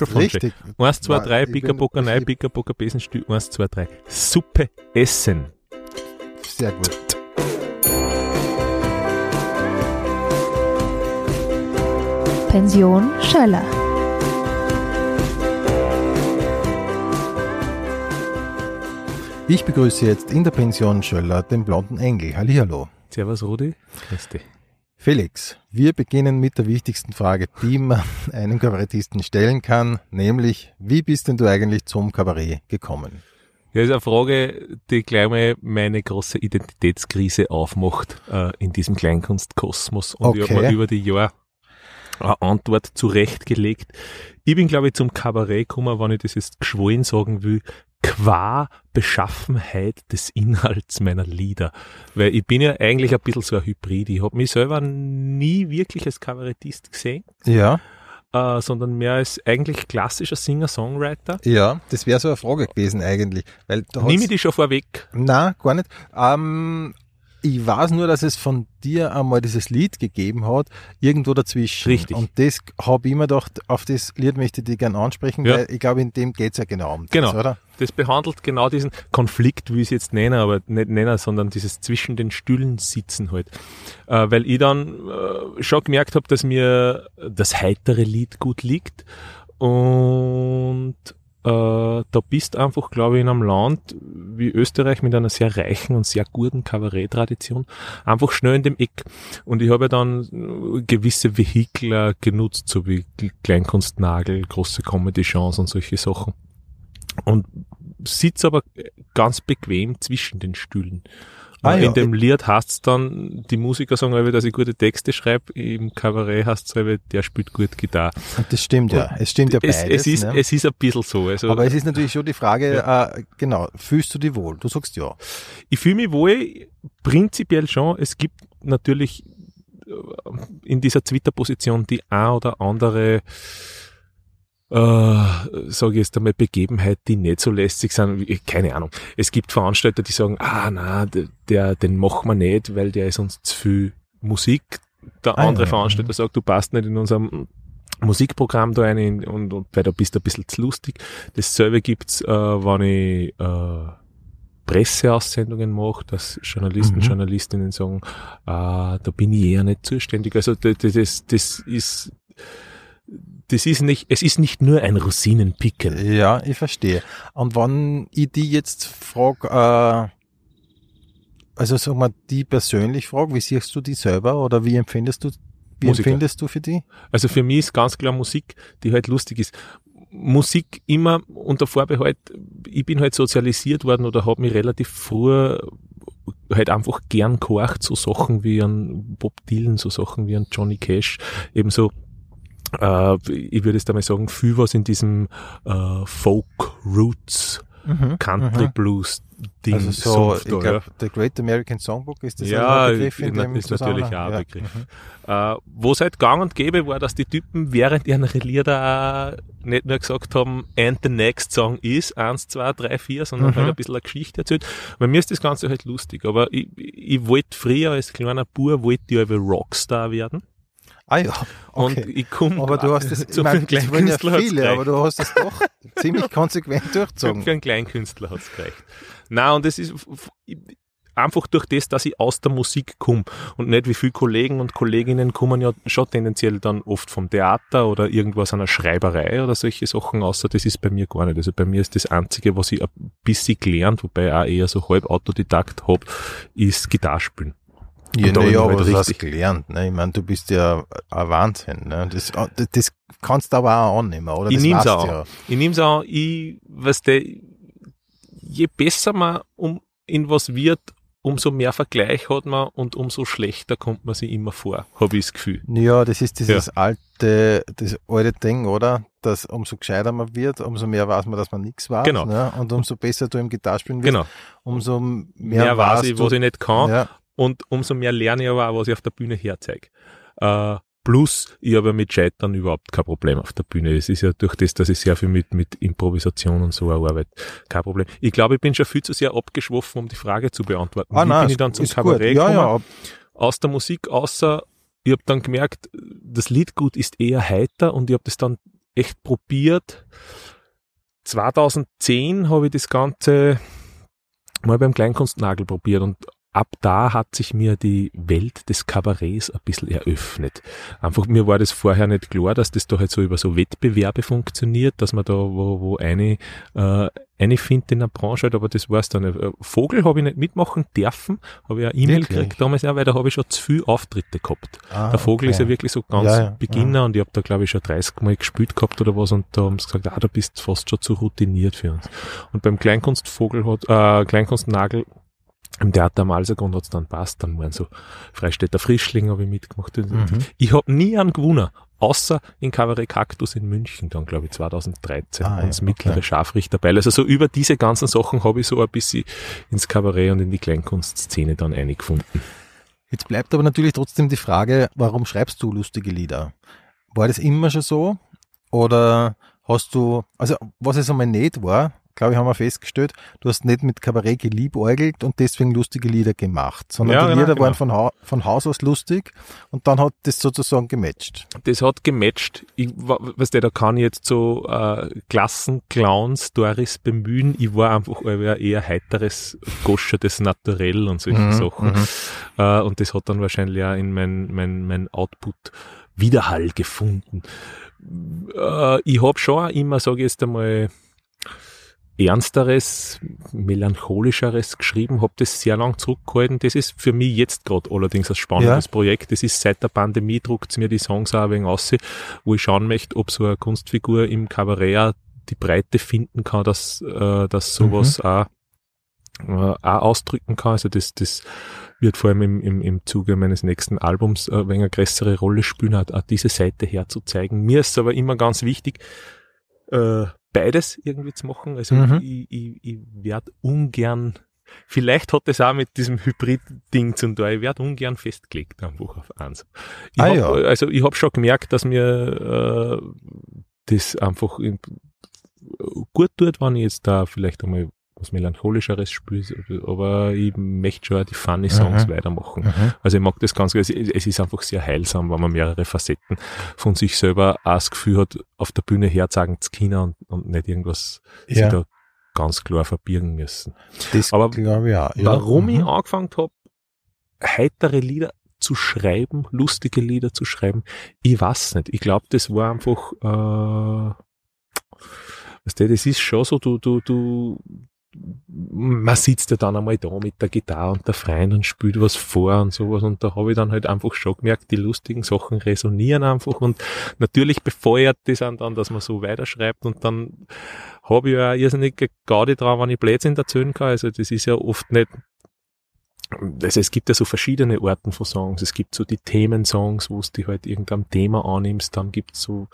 Richtig. 1, 2, Nein, 3, ich bin- Pickerbocker, nein, Pickerbocker, Besenstiel, 1, 2, 3. Suppe essen. Sehr gut. Pension Schöller. Ich begrüße jetzt in der Pension Schöller den blonden Engel. Hallihallo. Servus, Rudi. Grüß dich. Felix, wir beginnen mit der wichtigsten Frage, die man einem Kabarettisten stellen kann, nämlich, wie bist denn du eigentlich zum Kabarett gekommen? Ja, ist eine Frage, die gleich mal meine große Identitätskrise aufmacht äh, in diesem Kleinkunstkosmos. Und ich Okay. habe mir über die Jahre eine Antwort zurechtgelegt. Ich bin, glaube ich, zum Kabarett gekommen, wenn ich das jetzt geschwollen sagen will, qua Beschaffenheit des Inhalts meiner Lieder. Weil ich bin ja eigentlich ein bisschen so ein Hybrid. Ich habe mich selber nie wirklich als Kabarettist gesehen, Ja, äh, sondern mehr als eigentlich klassischer Singer-Songwriter. ja, das wäre so eine Frage gewesen eigentlich, weil Nimm ich die schon vorweg. na, gar nicht. Ähm, ich weiß nur, dass es von dir einmal dieses Lied gegeben hat, irgendwo dazwischen. Richtig. Und das habe ich mir gedacht, auf das Lied möchte ich dich gerne ansprechen, Ja. weil ich glaube, in dem geht's ja genau um das, Genau. oder? Das behandelt genau diesen Konflikt, wie ich es jetzt nenne, aber nicht nenne, sondern dieses zwischen den Stühlen sitzen halt. Äh, weil ich dann äh, schon gemerkt habe, dass mir das heitere Lied gut liegt und da bist einfach, glaube ich, in einem Land wie Österreich mit einer sehr reichen und sehr guten Kabarett-Tradition einfach schnell in dem Eck. Und ich habe ja dann äh, gewisse Vehikel genutzt, so wie Kleinkunstnagel, große Comedy-Chance und solche Sachen und sitzt aber ganz bequem zwischen den Stühlen. Ah, in ja. dem Lied heißt's dann, die Musiker sagen alle, dass ich gute Texte schreibe, im Kabarett heißt's alle, der spielt gut Gitarre. Und das stimmt ja. Es stimmt ja es, beides. es, ist, ne? es ist ein bisschen so. Also Aber es ist natürlich schon die Frage, äh, genau, fühlst du dich wohl? Du sagst ja. ich fühle mich wohl prinzipiell schon. Es gibt natürlich äh, in dieser Twitter-Position die ein oder andere äh, sage ich jetzt einmal, Begebenheit, die nicht so lästig sind, keine Ahnung. Es gibt Veranstalter, die sagen, ah, na, der, den machen wir nicht, weil der ist uns zu viel Musik. Der Ah, andere ja, Veranstalter sagt, du passt nicht in unserem Musikprogramm da rein und, und weil du bist ein bisschen zu lustig. Dasselbe gibt's, äh, wenn ich äh, Presseaussendungen mache, dass Journalisten, Mhm. Journalistinnen sagen, äh, da bin ich eher nicht zuständig. Also das, das, das ist das ist nicht, es ist nicht nur ein Rosinenpicken. Ja, ich verstehe. Und wenn ich die jetzt frage, äh, also sag mal, die persönlich frage, wie siehst du die selber oder wie empfindest du, wie Musiker. empfindest du für die? Also für mich ist ganz klar Musik, die halt lustig ist. Musik immer unter Vorbehalt, ich bin halt sozialisiert worden oder habe mich relativ früh halt einfach gern gehorcht, so Sachen wie an Bob Dylan, so Sachen wie an Johnny Cash, ebenso äh, ich würde jetzt einmal sagen, viel was in diesem äh, Folk Roots, Country mhm. Blues Ding Also so, ich glaube, The Great American Songbook ist das Ja, ein Begriff in dem ist natürlich auch ein Ja. Begriff. Mhm. Äh, wo es halt gang und gäbe war, dass die Typen während ihrer Lieder nicht nur gesagt haben, and the next song is 1, 2, 3, 4, sondern Mhm. halt ein bisschen eine Geschichte erzählt. Bei mir ist das Ganze halt lustig, aber ich, ich wollte früher als kleiner Bub, wollte ich aber Rockstar werden. Ah ja, Und okay. ich komme Aber du hast das, ich zu einem ja Kleinkünstler hat's viele, aber du hast das doch ziemlich konsequent Für, durchgezogen. für einen Kleinkünstler hat's gereicht. Na und es ist einfach durch das, dass ich aus der Musik komme und nicht wie viele Kollegen und Kolleginnen kommen ja schon tendenziell dann oft vom Theater oder irgendwas einer Schreiberei oder solche Sachen, außer das ist bei mir gar nicht. Also bei mir ist das Einzige, was ich ein bisschen gelernt, wobei ich auch eher so halb Autodidakt hab, ist Gitarre spielen. Ja, na ja, aber halt du hast gelernt. Ne? Ich meine, du bist ja ein Wahnsinn. Ne? Das, das kannst du aber auch annehmen, oder? Ich das nehm's auch. Ja. Ich nehme es auch, ich, weißt du, je besser man um, in was wird, umso mehr Vergleich hat man und umso schlechter kommt man sich immer vor, habe ich das Gefühl. Ja, das ist dieses alte, das alte Ding, oder? Dass umso gescheiter man wird, umso mehr weiß man, dass man nichts weiß. Genau. Ne? Und umso besser du im Gitarrespielen wirst, Genau. umso mehr, Mehr, weiß ich, du. was ich nicht kann ja. Und umso mehr lerne ich aber auch, was ich auf der Bühne herzeige. Äh, plus, ich habe ja mit Scheitern überhaupt kein Problem auf der Bühne. Es ist ja durch das, dass ich sehr viel mit, mit Improvisation und so arbeite, kein Problem. Ich glaube, ich bin schon viel zu sehr abgeschwoffen, um die Frage zu beantworten. Ah, Wie nein, bin ich dann zum Kabarett. Ja, gekommen? ja, aus der Musik, außer ich habe dann gemerkt, das Liedgut ist eher heiter und ich habe das dann echt probiert. 2010 habe ich das Ganze mal beim Kleinkunstnagel probiert und ab da hat sich mir die Welt des Kabarets ein bisschen eröffnet. Einfach, mir war das vorher nicht klar, dass das da halt so über so Wettbewerbe funktioniert, dass man da, wo, wo eine, äh, eine findet in der Branche halt, aber das war's dann nicht. Äh, Vogel habe ich nicht mitmachen dürfen, habe ich eine E-Mail gekriegt damals ja, weil da habe ich schon zu viele Auftritte gehabt. Ah, der Vogel okay. ist ja wirklich so ganz ja, ja, Beginner ja. und ich habe da glaube ich schon 30 Mal gespielt gehabt oder was und da haben sie gesagt, ah, du bist fast schon zu routiniert für uns. Und beim Kleinkunstvogel hat, äh, Kleinkunstnagel im Theater am Alsergrund hat's dann passt, dann waren so Freistädter Frischling habe ich mitgemacht. Mhm. Ich habe nie einen gewonnen, außer in Kabarett Kaktus in München, dann glaube ich 2013, ah, als ja, mittlere okay. Scharfrichterbeil. Also so über diese ganzen Sachen habe ich so ein bisschen ins Kabarett und in die Kleinkunstszene dann eingefunden. Jetzt bleibt aber natürlich trotzdem die Frage, warum schreibst du lustige Lieder? War das immer schon so? Oder hast du, also was es einmal nicht war, glaube ich, haben wir festgestellt, du hast nicht mit Kabarett geliebäugelt und deswegen lustige Lieder gemacht, sondern ja, die Lieder genau. waren von, ha von Haus aus lustig und dann hat das sozusagen gematcht. Das hat gematcht. Ich, weißt du, da kann ich jetzt so äh, Klassenclowns-Stories bemühen. Ich war einfach ein eher heiteres, goschertes Naturell und solche mhm, Sachen. Mhm. Äh, und das hat dann wahrscheinlich auch in mein, mein, mein Output Widerhall gefunden. Äh, ich habe schon immer, sage ich jetzt einmal, Ernsteres, Melancholischeres geschrieben, habe das sehr lang zurückgehalten. Das ist für mich jetzt gerade allerdings ein spannendes ja. Projekt. Das ist seit der Pandemie druckt mir die Songs auch ein wenig aus, wo ich schauen möchte, ob so eine Kunstfigur im Kabarett die Breite finden kann, dass, äh, dass sowas mhm. auch, äh, auch ausdrücken kann. Also das, das wird vor allem im, im, im Zuge meines nächsten Albums äh, wenig eine größere Rolle spielen, auch diese Seite herzuzeigen. Mir ist aber immer ganz wichtig, äh, beides irgendwie zu machen. Also mhm. ich, ich, ich werde ungern, vielleicht hat das auch mit diesem Hybrid-Ding zu tun, ich werde ungern festgelegt einfach auf eins. Ich ah, hab, ja. Also ich habe schon gemerkt, dass mir äh, das einfach gut tut, wenn ich jetzt da vielleicht einmal was Melancholischeres spielt, aber ich möchte schon die funny Songs mhm. weitermachen. Mhm. Also ich mag das ganz, es ist einfach sehr heilsam, wenn man mehrere Facetten von sich selber auch das Gefühl hat, auf der Bühne herzeigen zu können und, und nicht irgendwas ja. da ganz klar verbirgen müssen. Das aber glaube ich auch. Ja. Warum mhm. ich angefangen habe, heitere Lieder zu schreiben, lustige Lieder zu schreiben, ich weiß nicht. Ich glaube, das war einfach, äh, weißt du, das ist schon so, du, du, du, man sitzt ja dann einmal da mit der Gitarre und der Freien und spielt was vor und sowas. Und da habe ich dann halt einfach schon gemerkt, die lustigen Sachen resonieren einfach. Und natürlich befeuert das dann, dass man so weiterschreibt. Und dann habe ich ja irrsinnig Gaudi dran, wenn ich Blödsinn erzählen kann, also das ist ja oft nicht also es gibt ja so verschiedene Arten von Songs. Es gibt so die Themensongs, wo du halt irgendein Thema annimmst. Dann gibt es so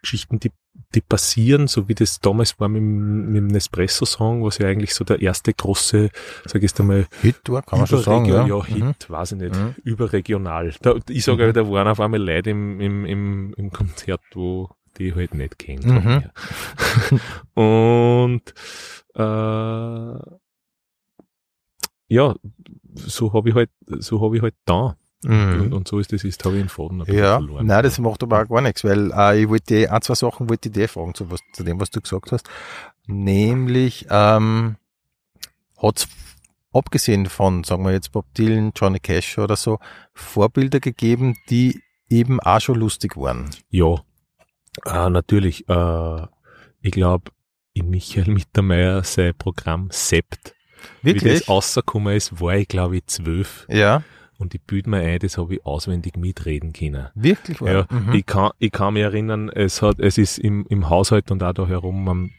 Geschichten, die die passieren, so wie das damals war mit, mit dem Nespresso-Song, was ja eigentlich so der erste große, sag ich jetzt einmal, Hit war, kann man schon sagen, ja. ja Hit, mhm. weiß ich nicht, mhm. überregional. Da, ich sage, mhm. da waren auf einmal Leute im, im, im, im Konzert, wo die ich halt nicht kennt. Mhm. Und äh, ja, so habe ich halt, so habe ich halt da Mhm. Und, und, so ist das, ist habe ich ihn Faden ja, verloren. Nein, das macht aber auch gar nichts, weil äh, ich wollte ein, zwei Sachen wollte ich dir fragen, zu, was, zu dem, was du gesagt hast. Nämlich, ähm, hat abgesehen von, sagen wir jetzt Bob Dylan, Johnny Cash oder so, Vorbilder gegeben, die eben auch schon lustig waren? Ja, äh, natürlich. Äh, ich glaube, in Michael Mittermeier sein Programm Sept, Wirklich? wie das rausgekommen ist, war ich glaube ich zwölf. Ja und ich büte mir ein, das habe ich auswendig mitreden können. Wirklich? Ja, mhm. ich, kann, ich kann mich erinnern, es hat, es ist im, im Haushalt und auch da herum am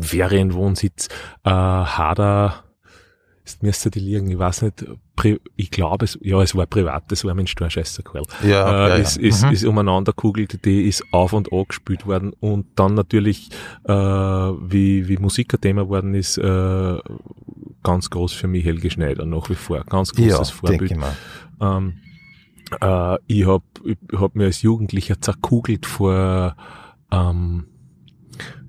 Ferienwohnsitz äh, Hader es müsste die liegen, ich weiß nicht, ich glaube es, ja, es war privat, das war mein scheiße Quell. Ja, äh, ja, ist, ja. Ist, mhm. ist umeinander kugelt, die ist auf und an gespielt worden und dann natürlich, äh, wie, wie Musik ein Thema worden ist, äh, ganz groß für mich Helge Schneider nach wie vor, ganz großes ja, Vorbild. Ich, ähm, äh, ich habe ich hab mir als Jugendlicher zerkugelt vor ähm,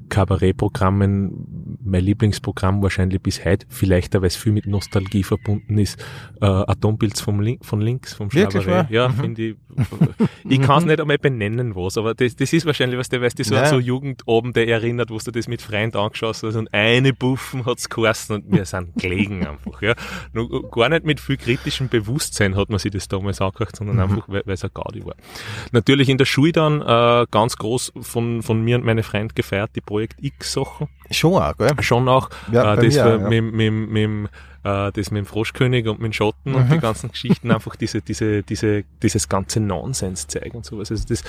Kabarettprogrammen mein Lieblingsprogramm wahrscheinlich bis heute, vielleicht auch, weil es viel mit Nostalgie verbunden ist, äh, Atompilz vom Link, von links, vom wahr? Ja, Mhm. finde ich. Ich kann es nicht einmal benennen, was, aber das, das ist wahrscheinlich, was der, weißt du, so, Ja. so Jugendabende erinnert, wo du das mit Freunden angeschaut hast und eine Buffen hat's geheißen und wir sind gelegen einfach, ja. Nur gar nicht mit viel kritischem Bewusstsein hat man sich das damals angehört, sondern Mhm. einfach, weil es ein Gaudi war. Natürlich in der Schule dann äh, ganz groß von, von mir und meine Freund gefeiert, die Projekt X-Sachen. Schon auch, gell? Schon auch Ja, äh, das mir ja. mit, mit, mit, äh, das mit dem Froschkönig und mit dem Schotten und Mhm. die ganzen Geschichten, einfach diese, diese, diese, dieses ganze Nonsens zeigen und sowas. Also das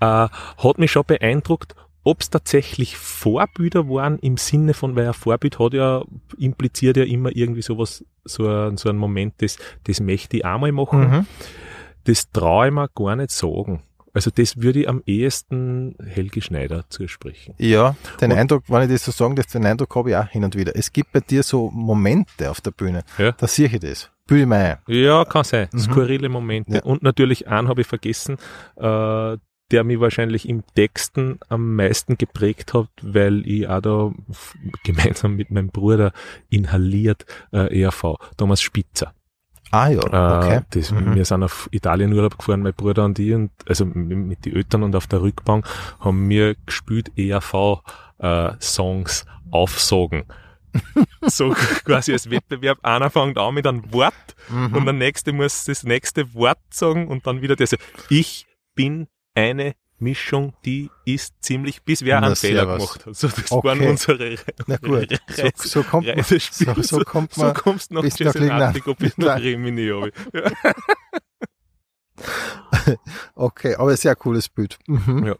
äh, hat mich schon beeindruckt, ob es tatsächlich Vorbilder waren im Sinne von, weil ein Vorbild hat ja, impliziert ja immer irgendwie sowas, so ein, so ein Moment, das, das möchte ich einmal machen. Mhm. Das traue ich mir gar nicht sagen. Also das würde ich am ehesten Helge Schneider zusprechen. Ja, den Und- Eindruck, wenn ich das so sagen darf, den Eindruck habe ich auch hin und wieder. Es gibt bei dir so Momente auf der Bühne, Ja. da sehe ich das. Bühne Meier. Ja, kann sein. Mhm. Skurrile Momente. Ja. Und natürlich einen habe ich vergessen, äh, der mich wahrscheinlich im Texten am meisten geprägt hat, weil ich auch da gemeinsam mit meinem Bruder inhaliert äh, ERV, Thomas Spitzer. Ah ja, okay. Äh, das, Mhm. Wir sind auf Italien Urlaub gefahren, mein Bruder und ich, und, also mit, mit den Eltern und auf der Rückbank haben wir gespielt ERV-Songs aufsagen. so quasi als Wettbewerb. Einer fängt an mit einem Wort Mhm. und der nächste muss das nächste Wort sagen und dann wieder das. Ich bin eine Mischung, die ist ziemlich, bis wer einen Fehler gemacht hat. So, das Okay. waren unsere Na gut, so, Reise- so kommt man, so, so kommt man, so kommst du nach bis nach Cesenatico bis nach. Rimini. Ja. okay, aber sehr cooles Bild. Mhm. Ja.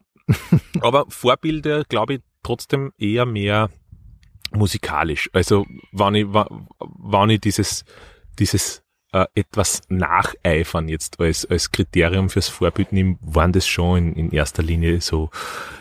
Aber Vorbilder, glaube ich, trotzdem eher mehr musikalisch. Also, wenn ich, wenn ich dieses, dieses äh, etwas nacheifern jetzt als, als Kriterium fürs Vorbild nehme, waren das schon in, in erster Linie so,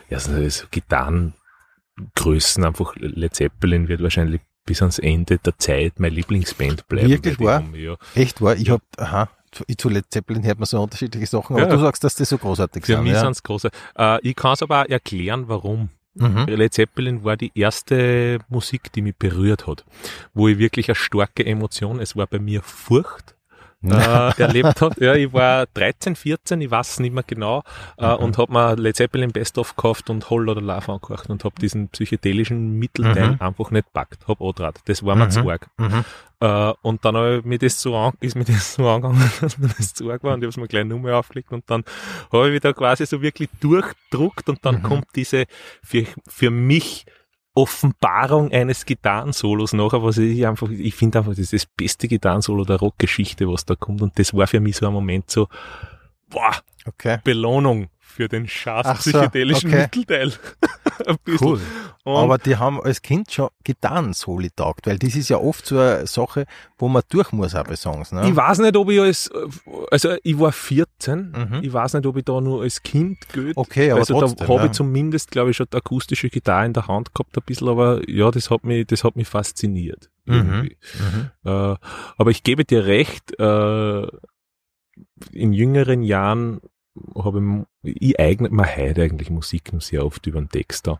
ja, so, Gitarrengrößen, einfach Led Zeppelin wird wahrscheinlich bis ans Ende der Zeit meine Lieblingsband bleiben. Wirklich wahr? haben Ja, Echt wahr? Ich hab, aha, zu- Led Zeppelin hört man so unterschiedliche Sachen, aber Ja. du sagst, dass die so großartig für sind. mich ja? sind's große. Äh, ich kann es aber auch erklären, warum. Mhm. Led Zeppelin war die erste Musik, die mich berührt hat, wo ich wirklich eine starke Emotion, es war bei mir Furcht, äh, erlebt habe. Ja, ich war 13, 14, ich weiß es nicht mehr genau, äh, Mhm. und habe mir Led Zeppelin Best of gekauft und Hol oder Love angehört und habe diesen psychedelischen Mittelteil Mhm. einfach nicht packt, hab andraht. Das war mir Mhm. zu arg. Mhm. Äh, und dann hab ich mir das so an, ist mir das so angegangen, dass mir das zu arg war und ich habe es mir gleich Nummer aufgelegt und dann habe ich wieder quasi so wirklich durchdruckt und dann Mhm. kommt diese für, für mich Offenbarung eines Gitarrensolos nachher, was ich einfach, ich finde einfach, das ist das beste Gitarrensolo der Rockgeschichte, was da kommt und das war für mich so ein Moment so, boah, Okay. Belohnung für den scharf Ach so, psychedelischen okay. Mittelteil. Cool. Und Aber die haben als Kind schon Gitarrensoli taugt, weil das ist ja oft so eine Sache, wo man durch muss auch bei Songs. Ne? Ich weiß nicht, ob ich als, also ich war 14, Mhm. ich weiß nicht, ob ich da nur als Kind geht. Okay, aber also trotzdem, da habe ich zumindest, glaube ich, schon die akustische Gitarre in der Hand gehabt ein bisschen, aber ja, das hat mich, das hat mich fasziniert. Mhm. Mhm. Äh, aber ich gebe dir recht, äh, in jüngeren Jahren habe ich, ich eignet mir heute eigentlich Musik noch sehr oft über den Text da.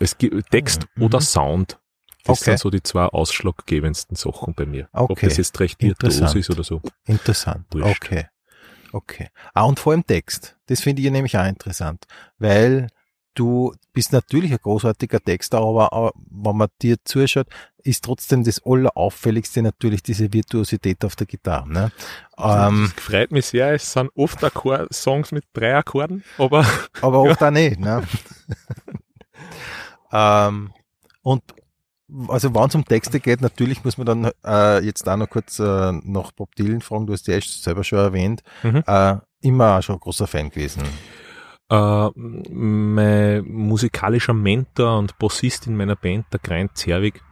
Es gibt Text Mhm. oder Sound. Das Okay. sind so die zwei ausschlaggebendsten Sachen bei mir. Ob Okay. das jetzt recht virtuos ist oder so. Interessant. Wurscht. Okay. Okay. Ah, und vor allem Text. Das finde ich nämlich auch interessant, weil du bist natürlich ein großartiger Texter, aber, aber wenn man dir zuschaut, ist trotzdem das Allerauffälligste natürlich diese Virtuosität auf der Gitarre. Ne? Ähm, das freut mich sehr. Es sind oft Akkord Songs mit drei Akkorden, aber aber oft auch nicht. Ne? ähm, und also wenn es um Texte geht, natürlich muss man dann äh, jetzt auch noch kurz äh, nach Bob Dylan fragen, du hast ja erst selber schon erwähnt, Mhm. äh, immer auch schon ein großer Fan gewesen. Äh, mein musikalischer Mentor und Bassist in meiner Band, der Greint Zerwig,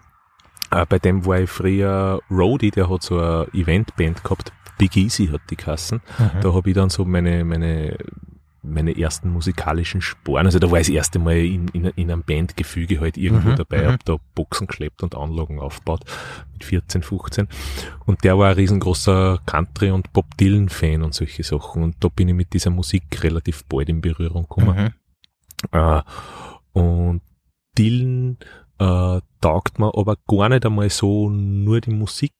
äh, bei dem war ich früher Roadie, der hat so eine Eventband gehabt, Big Easy hat die Kassen. Da habe ich dann so meine, meine, meine ersten musikalischen Sporen, also da war ich das erste Mal in, in, in einem Bandgefüge halt irgendwo Mhm, dabei, mhm. hab da Boxen geklebt und Anlagen aufgebaut mit 14, 15 und der war ein riesengroßer Country- und Bob Dylan-Fan und solche Sachen und da bin ich mit dieser Musik relativ bald in Berührung gekommen. Mhm. Äh, und Dylan äh, taugt mir aber gar nicht einmal so nur die Musik.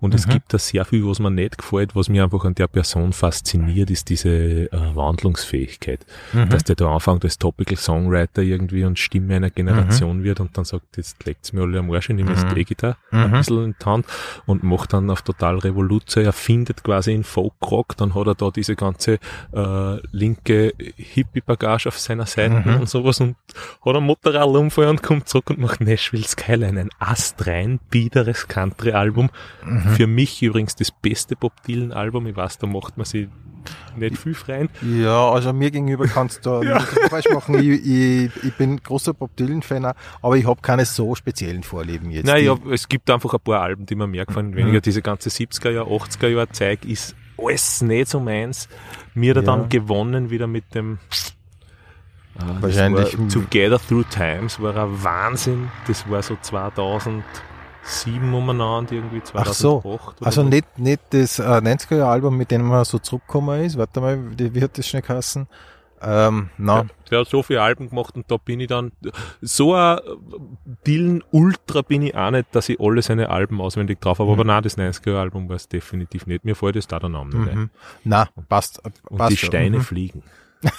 Und es Mhm. gibt da sehr viel, was mir nicht gefällt, was mir einfach an der Person fasziniert, ist diese äh, Wandlungsfähigkeit. Mhm. Dass der da anfängt als Topical Songwriter irgendwie und Stimme einer Generation wird und dann sagt, jetzt legt's mir alle am Arsch, ich nehme jetzt Mhm. E-Gitarre ein Mhm. bisschen in die Hand und macht dann auf total Revolution, er findet quasi in Folkrock, dann hat er da diese ganze äh, linke Hippie-Bagage auf seiner Seite Mhm. und sowas und hat einen Motorradunfall und kommt zurück und macht Nashville Skyline, ein astrein biederes Country-Album. Mhm. Für mich übrigens das beste Bob Dylan-Album, ich weiß, da macht man sich nicht viel freien. Ja, also mir gegenüber kannst du Ja. falsch machen. Ich, ich, ich bin großer Bob Dylan-Fan, aber ich habe keine so speziellen Vorlieben jetzt. Nein, Die- ja, es gibt einfach ein paar Alben, die mir mehr gefallen. Weniger Mhm. diese ganze 70er Jahr, 80er Jahr Zeug ist alles nicht so meins. Mir Ja. dann gewonnen wieder mit dem Ah, das Wahrscheinlich- war Together Through Times war ein Wahnsinn. Das war so 2007 umeinander, irgendwie Ach 2008. so. oder Also so. nicht, nicht das äh, 90er-Album, mit dem man so zurückgekommen ist. Warte mal, wie hat das schnell geheißen? Ähm, na, Ja, der hat so viele Alben gemacht und da bin ich dann, so ein Dylan Ultra bin ich auch nicht, dass ich alle seine Alben auswendig drauf habe, Mhm. aber nein, das 90er Album war es definitiv nicht. Mir fällt es da der Name nicht ein. mhm. na, passt. äh, Und passt die. Steine Mhm. fliegen.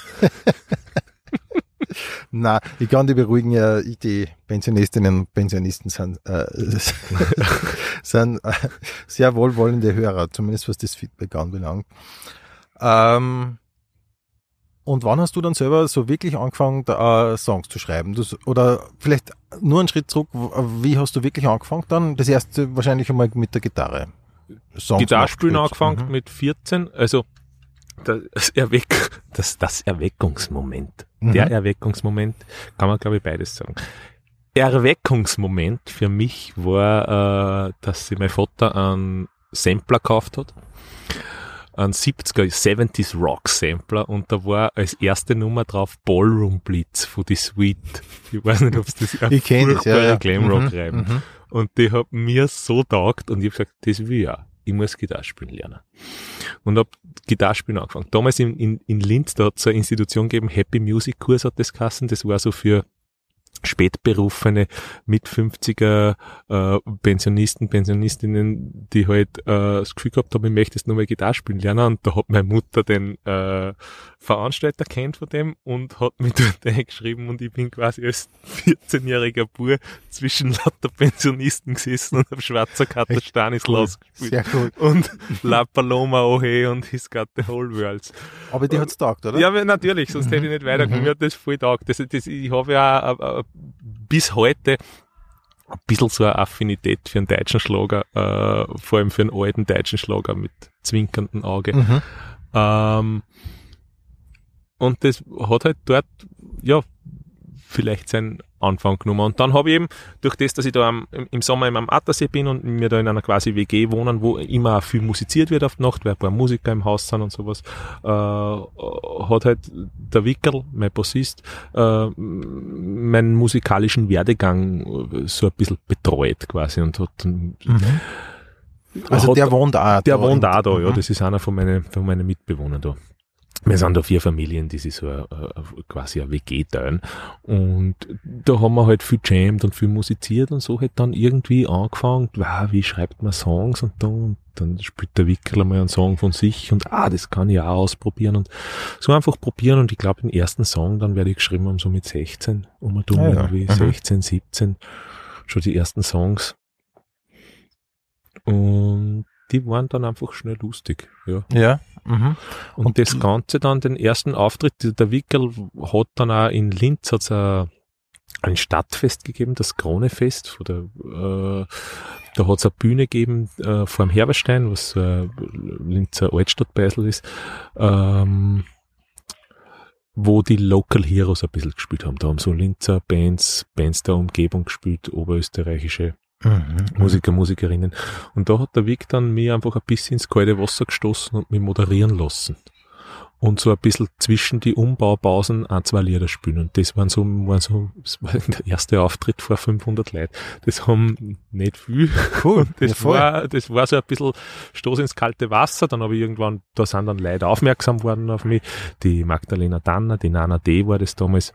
Na, ich kann die beruhigen, ja, die Pensionistinnen und Pensionisten sind, äh, sind äh, sehr wohlwollende Hörer, zumindest was das Feedback anbelangt. Ähm, und wann hast du dann selber so wirklich angefangen, da, äh, Songs zu schreiben? Du, oder vielleicht nur einen Schritt zurück, wie hast du wirklich angefangen dann? Das erste wahrscheinlich einmal mit der Gitarre. Songs Gitarrespielen angefangen Mhm. mit 14, also das, Erweck, das, das Erweckungsmoment. Mhm. Der Erweckungsmoment, kann man glaube ich beides sagen. Erweckungsmoment für mich war, äh, dass sich mein Vater einen Sampler gekauft hat. Ein 70er, 70s Rock Sampler und da war als erste Nummer drauf Ballroom Blitz von die Sweet. Ich weiß nicht, ob es das Ich kenne das, ja. ja. Glamrock Mhm, reiben. mhm. Und die hat mir so taugt und ich habe gesagt, das will ich auch. Ich muss Gitarre spielen lernen. Und hab Gitarre spielen angefangen. Damals in, in, in Linz, da hat es eine Institution gegeben, Happy Music Kurs hat das geheißen. Das war so für spätberufene mit 50er äh, Pensionisten, Pensionistinnen, die halt äh, das Gefühl gehabt haben, ich möchte jetzt nochmal Gitarre spielen lernen und da hat meine Mutter den äh, Veranstalter kennt von dem und hat mich dort eingeschrieben und ich bin quasi als 14-jähriger Bur zwischen lauter Pensionisten gesessen und auf schwarzer Karte Echt Stanislas gespielt. Sehr cool. Und La Paloma Ohe und His Got the Whole Worlds. Aber die hat's taugt, oder? Ja, natürlich, sonst hätte ich nicht weitergekommen. Mhm. Mir hat das voll taugt. Das, das, ich habe ja auch, äh, bis heute ein bisschen so eine Affinität für einen deutschen Schlager, äh, vor allem für einen alten deutschen Schlager mit zwinkerndem Auge. Mhm. Ähm, und das hat halt dort, ja, vielleicht seinen Anfang genommen. Und dann habe ich eben, durch das, dass ich da am, im- im Sommer am Attersee bin und wir da in einer quasi WG wohnen, wo immer auch viel musiziert wird auf die Nacht, weil ein paar Musiker im Haus sind und sowas, äh, hat halt der Wickerl, mein Bassist, äh, meinen musikalischen Werdegang äh, so ein bisschen betreut quasi und hat Mhm. Also hat- der wohnt auch der da wohnt in- auch da, ja. Mhm. Das ist einer von meinen, von meinen Mitbewohnern da. Wir sind da vier Familien, die sich so äh, quasi eine WG teilen. Und da haben wir halt viel jammed und viel musiziert und so hat dann irgendwie angefangen, wow, wie schreibt man Songs und da und dann spielt der Wickel einmal einen Song von sich und ah, das kann ich auch ausprobieren und so einfach probieren und ich glaube den ersten Song, dann werde ich geschrieben haben, so mit 16, um und um Ah, ja. irgendwie Mhm. 16, 17, schon die ersten Songs. Und die waren dann einfach schnell lustig, ja. Ja. Mhm. Und, Und das Ganze dann, den ersten Auftritt, der Wickel hat dann auch in Linz hat's ein, ein Stadtfest gegeben, das Kronefest, von der, äh, da hat's eine Bühne gegeben äh, vor dem Herberstein, was äh, Linzer Altstadtbeisel ist, ähm, wo die Local Heroes ein bisschen gespielt haben. Da haben so Linzer Bands, Bands der Umgebung gespielt, oberösterreichische Mhm. Musiker, Musikerinnen. Und da hat der Vic dann mir einfach ein bisschen ins kalte Wasser gestoßen und mich moderieren lassen. Und so ein bisschen zwischen die Umbaupausen ein, zwei Lieder spielen. Und das waren so, waren so, das war der erste Auftritt vor 500 Leuten. Das haben nicht viel. Cool. Und das ja, war, das war so ein bisschen Stoß ins kalte Wasser. Dann habe ich irgendwann, da sind dann Leute aufmerksam worden auf mich. Die Magdalena Danner, die Nana D. war das damals.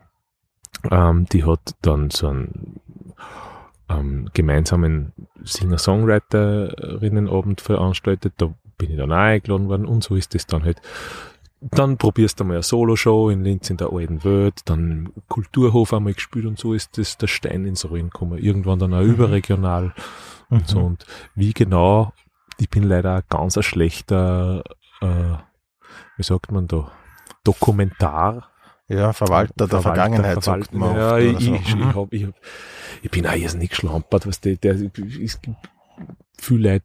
Ähm, die hat dann so einen ähm, gemeinsamen Singer-Songwriterinnenabend veranstaltet. Da bin ich dann auch eingeladen worden und so ist das dann halt. Dann probierst du mal eine Solo-Show in Linz in der alten Welt, dann Kulturhof einmal gespielt und so ist das der Stein ins Rollen gekommen. Irgendwann dann auch mhm. überregional mhm. und so. Und wie genau, ich bin leider ein ganz ein schlechter, äh, wie sagt man da, Dokumentar. Ja, Verwalter der Vergangenheit. Verwalter, ja, ich, so. ich, ich, hab, ich, ich bin auch jetzt nicht geschlampert, was der, der ist, viele Leute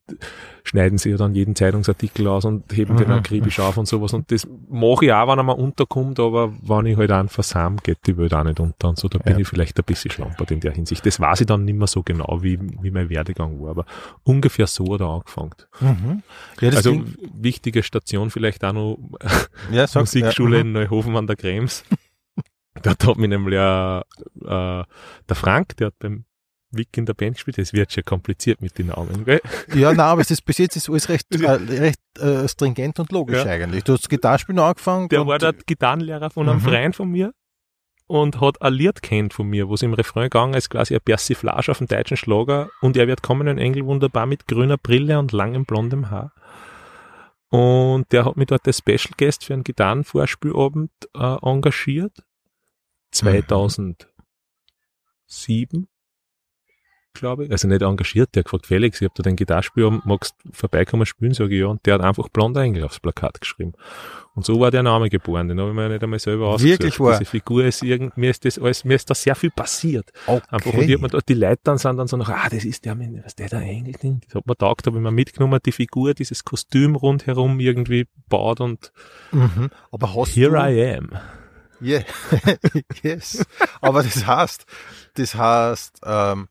schneiden sich ja dann jeden Zeitungsartikel aus und heben mhm. den akribisch auf und sowas. Und das mache ich auch, wenn er mal unterkommt, aber wenn ich halt einen versam, geht die Welt auch nicht unter und so, da bin ja. ich vielleicht ein bisschen schlampert in der Hinsicht. Das weiß ich dann nicht mehr so genau, wie, wie mein Werdegang war, aber ungefähr so hat er angefangen. Mhm. Ja, also wichtige Station vielleicht auch noch ja, Musikschule ja. in Neuhofen an der Krems. Dort hat mich nämlich äh, der Frank, der hat beim Wick in der Band gespielt. Es wird schon kompliziert mit den Namen, gell? Ja, nein, aber es ist, bis jetzt ist alles recht, äh, recht äh, stringent und logisch ja. eigentlich. Du hast Gitarrespielen angefangen. Der war der Gitarrenlehrer von einem mhm. Freund von mir und hat ein Lied kennt von mir, wo es im Refrain gegangen ist, quasi ein Persiflage auf den deutschen Schlager und er wird kommen, ein Engel wunderbar mit grüner Brille und langem blondem Haar. Und der hat mich dort als Special Guest für einen Gitarrenvorspielabend äh, engagiert. 2007 mhm glaube ich. Also nicht engagiert, der hat gefragt, Felix, ich hab da den Gitarrspiel, magst vorbeikommen spielen, sage ich ja. Und der hat einfach blonder Engel aufs Plakat geschrieben. Und so war der Name geboren, den habe ich mir nicht einmal selber ausgesucht. Wirklich wahr? Diese Figur ist irgend, mir ist das alles, mir ist da sehr viel passiert. Okay. Einfach, und hab mir da, die Leute dann sind dann so noch, ah, das ist der, was der da Engel, Ding. Das hat mir taugt, habe ich mir mitgenommen, die Figur, dieses Kostüm rundherum irgendwie baut und, mhm. aber hast here du, I am. Yeah. yes. Aber das heißt, das heißt, ähm,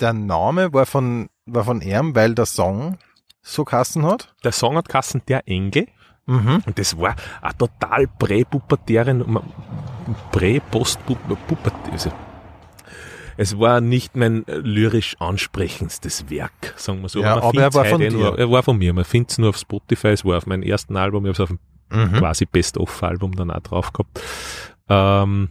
der Name war von, war von ihm, weil der Song so Kassen hat? Der Song hat Kassen Der Engel. Mhm. Und das war ein total präpubertären, prä-post-pubertär, also es war nicht mein lyrisch ansprechendstes Werk, sagen wir so. Ja, aber er war von dir. Nur, er war von mir. Man findet es nur auf Spotify. Es war auf meinem ersten Album. Ich habe es auf dem mhm. quasi Best-of-Album dann auch drauf gehabt. Ähm,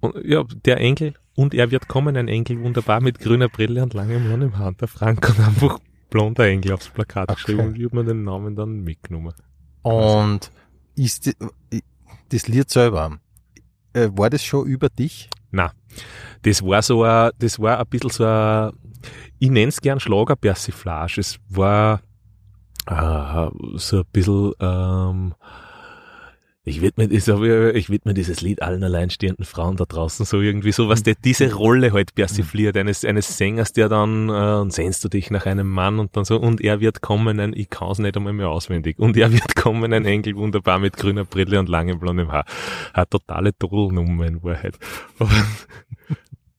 und, ja, der Engel und er wird kommen, ein Engel wunderbar mit grüner Brille und langem Mann im Hand. Der Frank und einfach blonder Engel aufs Plakat okay. geschrieben und ich habe mir den Namen dann mitgenommen. Und ist die, das Lied selber, äh, war das schon über dich? Na, das war so ein, das war ein bisschen so ein, ich nenne es gern Schlagerpersiflage. Es war äh, so ein bisschen ähm, ich widme, ich widme dieses Lied allen alleinstehenden Frauen da draußen, so irgendwie so, was der diese Rolle halt persifliert, eines, eines Sängers, der dann, äh, und sehnst du dich nach einem Mann und dann so, und er wird kommen, ein, ich kann's nicht einmal mehr auswendig, und er wird kommen, ein Engel wunderbar mit grüner Brille und langem blondem Haar. Eine totale Truddelnummer in Wahrheit. I'm,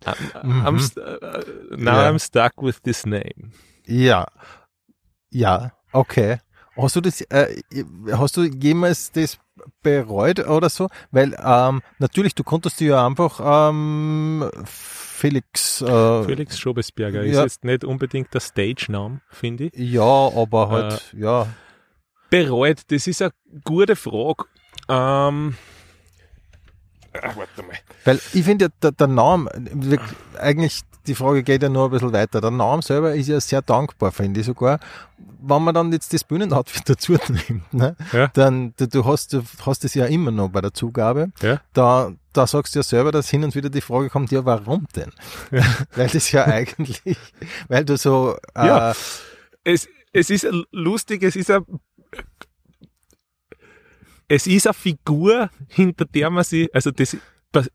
I'm, mhm. uh, now yeah. I'm stuck with this name. Ja. Ja, okay. Hast du das, äh, hast du jemals das bereut oder so? Weil ähm, natürlich, du konntest dir ja einfach ähm, Felix. Äh, Felix Schobesberger ja. ist jetzt nicht unbedingt der Stage-Name, finde ich. Ja, aber halt, äh, ja. Bereut, das ist eine gute Frage. Ähm, Ach, warte mal. Weil ich finde ja, der, der Name, eigentlich die Frage geht ja nur ein bisschen weiter. Der Name selber ist ja sehr dankbar, finde ich sogar. Wenn man dann jetzt das Bühnenoutfit dazu nimmt, ne, ja. dann du, du hast du hast es ja immer noch bei der Zugabe. Ja. Da, da sagst du ja selber, dass hin und wieder die Frage kommt, ja, warum denn? Ja. weil das ja eigentlich, weil du so äh, ja. es, es ist lustig, es ist ein es ist eine Figur, hinter der man sich, also das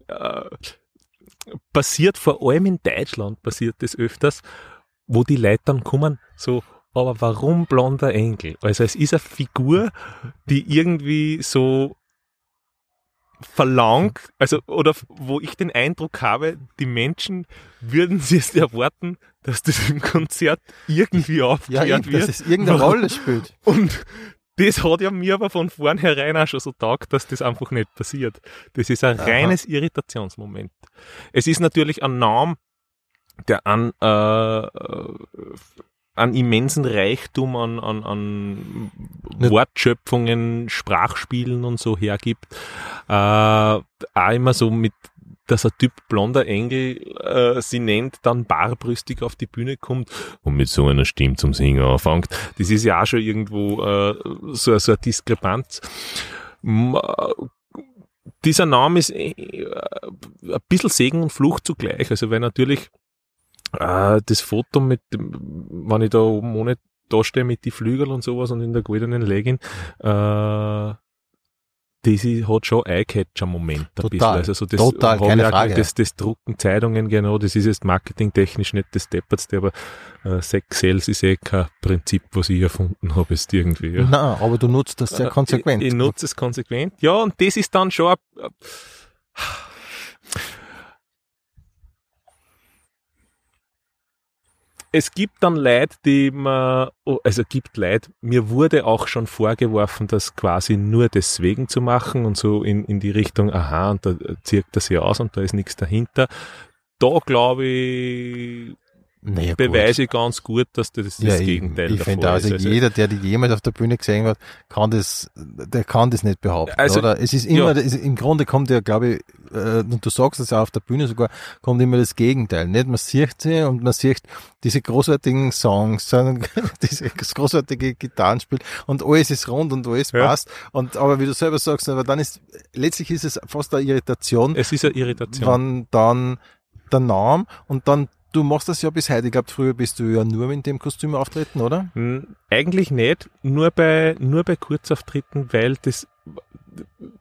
äh, passiert vor allem in Deutschland, passiert das öfters, wo die Leute dann kommen, so, aber warum blonder Engel? Also es ist eine Figur, die irgendwie so verlangt, also oder wo ich den Eindruck habe, die Menschen würden sie es erwarten, dass das im Konzert irgendwie aufklärt ja, wird. Dass es irgendeine Rolle spielt. Und das hat ja mir aber von vornherein auch schon so taugt, dass das einfach nicht passiert. Das ist ein Aha. reines Irritationsmoment. Es ist natürlich ein Name, der an, äh, an immensen Reichtum an, an, an Wortschöpfungen, Sprachspielen und so hergibt. Äh, auch immer so mit dass ein Typ blonder Engel äh, sie nennt, dann barbrüstig auf die Bühne kommt und mit so einer Stimme zum Singen anfängt. Das ist ja auch schon irgendwo äh, so, so eine Diskrepanz. M dieser Name ist äh, ein bisschen Segen und Fluch zugleich. Also wenn natürlich äh, das Foto mit, wenn ich da oben ohne da stehe mit die Flügel und sowas und in der goldenen Legging, äh, das hat schon Eye-Catcher-Moment ein bisschen. Also so das total, keine auch Frage. Das, das drucken Zeitungen, genau, das ist jetzt marketingtechnisch nicht das Deppertste, aber äh, Sex Sales ist eh kein Prinzip, was ich erfunden habe jetzt irgendwie. Ja. Na, aber du nutzt das sehr konsequent. Ich, ich nutze es konsequent. Ja, und das ist dann schon ein, es gibt dann Leute, die man, oh, also gibt Leute, mir wurde auch schon vorgeworfen, das quasi nur deswegen zu machen und so in, in die Richtung, aha, und da zieht das ja aus und da ist nichts dahinter. Da glaube ich, naja, gut. beweise ich ganz gut, dass das das Ja, ich, Gegenteil ich davon finde also, ist. jeder, der die jemals auf der Bühne gesehen hat, kann das, der kann das nicht behaupten, Also, oder? Es ist immer, ja. es im Grunde kommt ja, glaube ich, äh, und du sagst es ja auf der Bühne sogar, kommt immer das Gegenteil, nicht? Man sieht sie und man sieht diese großartigen Songs, sondern dieses großartige Gitarrenspiel und alles ist rund und alles Ja. passt und, aber wie du selber sagst, aber dann ist, letztlich ist es fast eine Irritation, Es ist eine Irritation. wenn dann der Name und dann Du machst das ja bis heute. Ich glaube, früher bist du ja nur in dem Kostüm auftreten, oder? Hm, Eigentlich nicht, nur bei, nur bei Kurzauftritten, weil das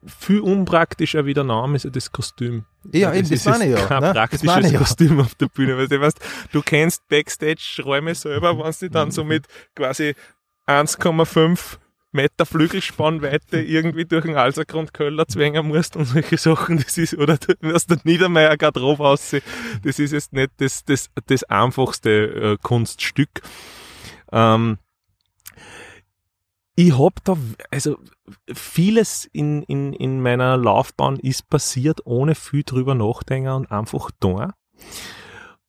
viel unpraktischer wie der Name ist ja das Kostüm. Ja, eben, das das ist meine ich ja, kein ne? Das praktisches meine ich ja. Kostüm auf der Bühne. Weil du, weißt, du kennst Backstage-Räume selber, wenn du dann so mit quasi 1,5 Meter Flügelspannweite irgendwie durch den Alsergrund Köller zwängen musst und solche Sachen, das ist, oder du wirst der Niedermeyer Garderobe aussehen, das ist jetzt nicht das, das, das einfachste äh, Kunststück. Ähm, ich hab da, also vieles in, in, in meiner Laufbahn ist passiert, ohne viel drüber nachdenken und einfach da.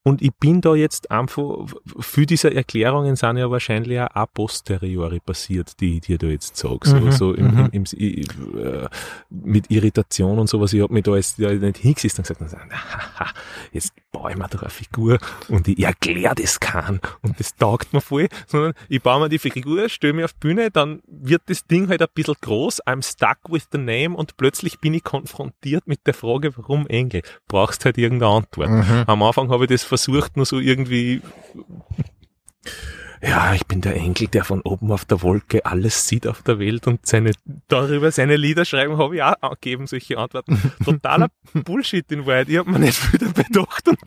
Und ich bin da jetzt einfach, für diese Erklärungen sind ja wahrscheinlich auch a posteriori passiert, die ich dir da jetzt sage. So, Mhm, so im, mhm. im, im, ich, äh, mit Irritation und sowas. Ich hab mich da jetzt ja nicht hingesetzt und gesagt, haha, jetzt baue ich mir da eine Figur und ich erkläre das kann und das taugt mir voll, sondern ich baue mir die Figur, stelle mich auf die Bühne, dann wird das Ding halt ein bisschen groß, I'm stuck with the name und plötzlich bin ich konfrontiert mit der Frage, warum Engel? Brauchst halt irgendeine Antwort. Mhm. Am Anfang habe ich das versucht, nur so irgendwie, ja, ich bin der Enkel, der von oben auf der Wolke alles sieht auf der Welt und seine, darüber seine Lieder schreiben, habe ich auch angegeben, solche Antworten. Totaler Bullshit in Wahrheit. Ich habe mir nicht viel dabei gedacht und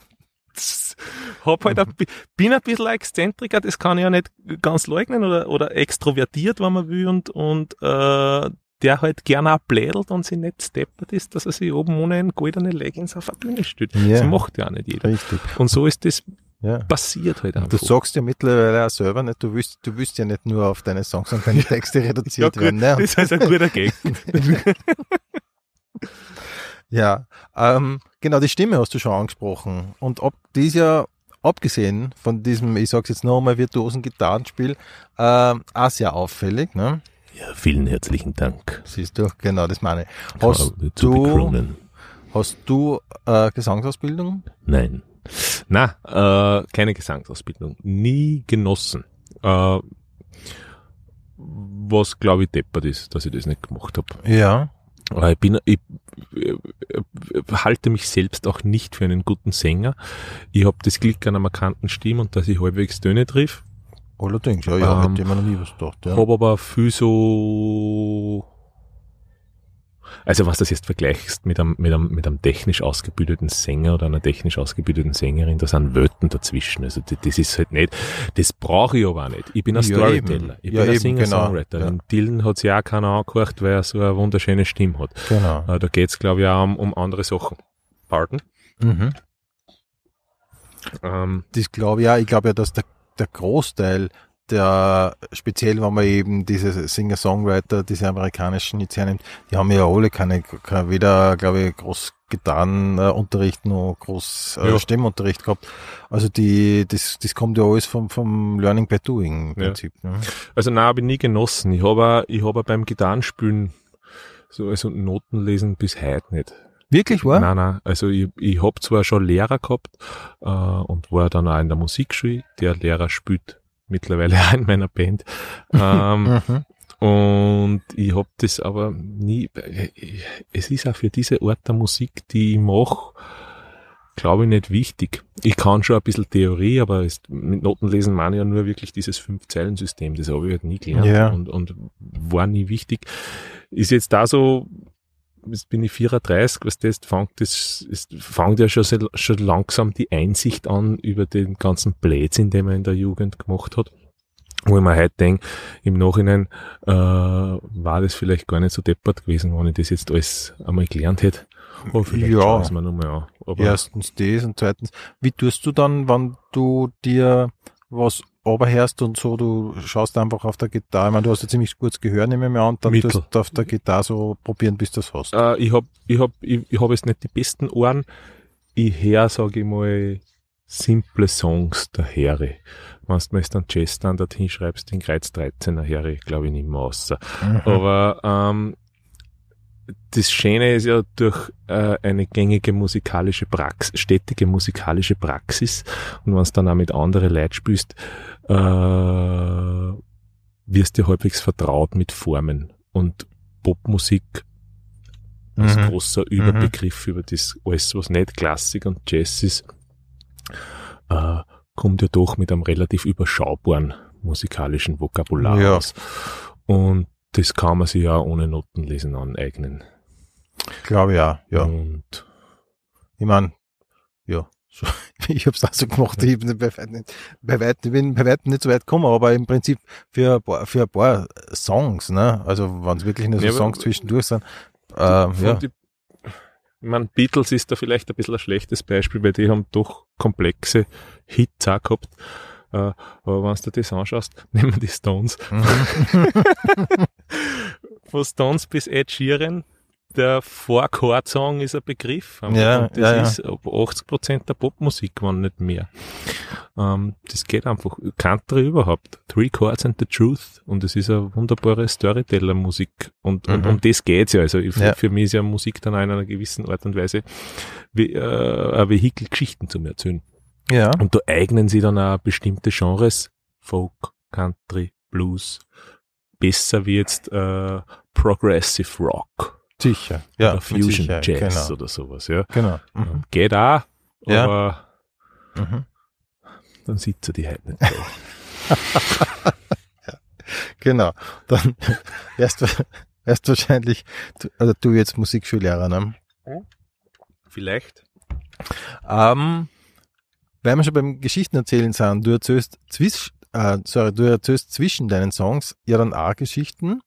hab halt ein, bi- bin ein bisschen ein Exzentriker, das kann ich ja nicht ganz leugnen oder, oder extrovertiert, wenn man will und, und, äh, der halt gerne auch blädelt und sich nicht steppert ist, dass er sich oben ohne goldene Leggings auf der Bühne steht. Ja. Das macht ja auch nicht jeder. Richtig. Und so ist das Ja. passiert halt Du sagst ja mittlerweile auch selber nicht, du willst, du willst ja nicht nur auf deine Songs und deine Texte ja, reduziert gut, werden. Ne? das ist ein guter Gag. Ja, ähm, genau, die Stimme hast du schon angesprochen. Und ob die ist ja, abgesehen von diesem, ich sag's jetzt nochmal, virtuosen Gitarrenspiel, ähm, auch sehr auffällig, ne? Ja, vielen herzlichen Dank. Siehst du, genau, das meine ich. Hast Karl, zu du, hast du äh, Gesangsausbildung? Nein. Na, äh, keine Gesangsausbildung. Nie genossen. Äh, was glaube ich deppert ist, dass ich das nicht gemacht habe. Ja. Aber ich bin, ich, äh, halte mich selbst auch nicht für einen guten Sänger. Ich habe das Glück an einer markanten Stimme und dass ich halbwegs Töne triff. Allerdings, ja, ja, Ähm, hätte ich mir noch nie was gedacht, ja. Habe aber viel so, also was das jetzt vergleichst mit einem, mit einem, mit einem technisch ausgebildeten Sänger oder einer technisch ausgebildeten Sängerin, da sind Welten dazwischen. Also das, das ist halt nicht, das brauche ich aber auch nicht. Ich bin ein Ja, Storyteller. eben. Ich Ja, bin ein eben, Singer-Songwriter. genau, ja. Dylan hat sich auch keiner angehört, weil er so eine wunderschöne Stimme hat. Genau. Äh, Da geht's glaube ich, auch um, um andere Sachen. Pardon? Mhm. Ähm, Das glaube ich ja, ich glaube ja, dass der, der Großteil der, speziell wenn man eben diese Singer-Songwriter, diese amerikanischen jetzt hernimmt, die haben ja alle keine, keine weder, glaube ich, groß Gitarrenunterricht noch groß äh, Ja. Stimmunterricht gehabt. Also die, das, das kommt ja alles vom, vom Learning by Doing im Ja. Prinzip. Ne? Also nein, habe ich nie genossen. Ich habe ich habe auch beim Gitarrenspielen so also Noten lesen bis heute nicht. Wirklich, war? Nein, nein. Also ich, ich hab zwar schon Lehrer gehabt äh, und war dann auch in der Musikschule. Der Lehrer spielt mittlerweile auch in meiner Band. Ähm, Mhm. und ich hab das aber nie, es ist auch für diese Art der Musik, die ich mache, glaube ich, nicht wichtig. Ich kann schon ein bisschen Theorie, aber es, mit Notenlesen meine ich ja nur wirklich dieses Fünf-Zeilen-System. Das habe ich halt nie gelernt Ja. und, und war nie wichtig. Ist jetzt da so, jetzt bin ich 34, was das fängt, das ist, fängt ja schon, sehr- schon langsam die Einsicht an über den ganzen Blödsinn, den man in der Jugend gemacht hat. Wo ich mir heute denke, im Nachhinein äh, war das vielleicht gar nicht so deppert gewesen, wenn ich das jetzt alles einmal gelernt hätte. Vielleicht Ja. nochmal an. Aber Erstens das und zweitens, wie tust du dann, wenn du dir was oberhörst und so, du schaust einfach auf der Gitarre, ich meine, du hast ja ziemlich gutes Gehör, nehme ich mir an, dann Mittel. tust du auf der Gitarre so probieren, bis du es hast. Äh, ich hab, ich hab, ich, ich hab jetzt nicht die besten Ohren. Ich hör, sag ich mal, simple Songs der Heere. Wenn du mir jetzt einen Jazzstandard hinschreibst, den Kreuz 13er Heere, glaube ich nicht mehr raus. Mhm. Aber ähm, das Schöne ist ja durch äh, eine gängige musikalische Praxis, stetige musikalische Praxis und wenn du dann auch mit anderen Leuten spielst, äh, wirst du halbwegs vertraut mit Formen und Popmusik als Mhm. großer Überbegriff über das alles, was nicht Klassik und Jazz ist, äh, kommt ja doch mit einem relativ überschaubaren musikalischen Vokabular Ja. aus. Und das kann man sich ja ohne Notenlesen aneignen. Glaube ja, ja. Und Ich meine, ja, so, ich habe es auch so gemacht, ich bin bei weitem nicht, bei weitem, bin bei weitem nicht so weit gekommen, aber im Prinzip für ein paar, für ein paar Songs, ne, also wenn es wirklich nur so Ja, Songs zwischendurch sind, äh, von ja, die, ich mein, Beatles ist da vielleicht ein bisschen ein schlechtes Beispiel, weil die haben doch komplexe Hits auch gehabt. Äh, aber wenn du dir das anschaust, nehmen die Stones. Von Stones bis Ed Sheeran, der Four-Chord-Song ist ein Begriff. Ja, Und das ja, ja. ist ab 80% der Popmusik, wenn nicht mehr. Ähm, das geht einfach. Country überhaupt. Three Chords and the Truth. Und es ist eine wunderbare Storyteller-Musik. Und, und Mhm. um das geht's ja. Also ich- für, Ja. für mich ist ja Musik dann auch in einer gewissen Art und Weise wie, äh, ein Vehikel, Geschichten zum Erzählen. ja, Und da eignen sie dann auch bestimmte Genres, Folk, Country, Blues, besser wie jetzt äh, Progressive Rock sicher, ja, oder Fusion Sicherheit, Jazz genau, oder sowas. Ja. genau, mhm. Ähm, Geht auch, Ja. aber Mhm. dann sitzt er die halt nicht so. genau, dann wärst du, wärst wahrscheinlich, also du jetzt Musikschullehrer, ne? Vielleicht. Ähm, weil wir schon beim Geschichten erzählen sind, du erzählst, zwisch, äh, sorry, du erzählst zwischen deinen Songs ja dann auch Geschichten.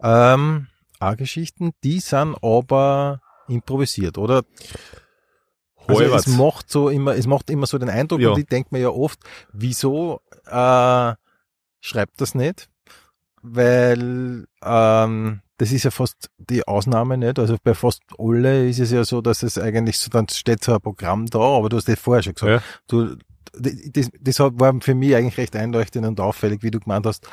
Ähm, auch Geschichten, die sind aber improvisiert, oder? Also es macht so immer, es macht immer so den Eindruck Ja. und ich denke mir ja oft, wieso äh, schreibt das nicht? Weil ähm, das ist ja fast die Ausnahme nicht. Also bei fast alle ist es ja so, dass es eigentlich so, dann steht so ein Programm da, aber du hast das vorher schon gesagt. Ja. Du, das, war für mich eigentlich recht einleuchtend und auffällig, wie du gemeint hast,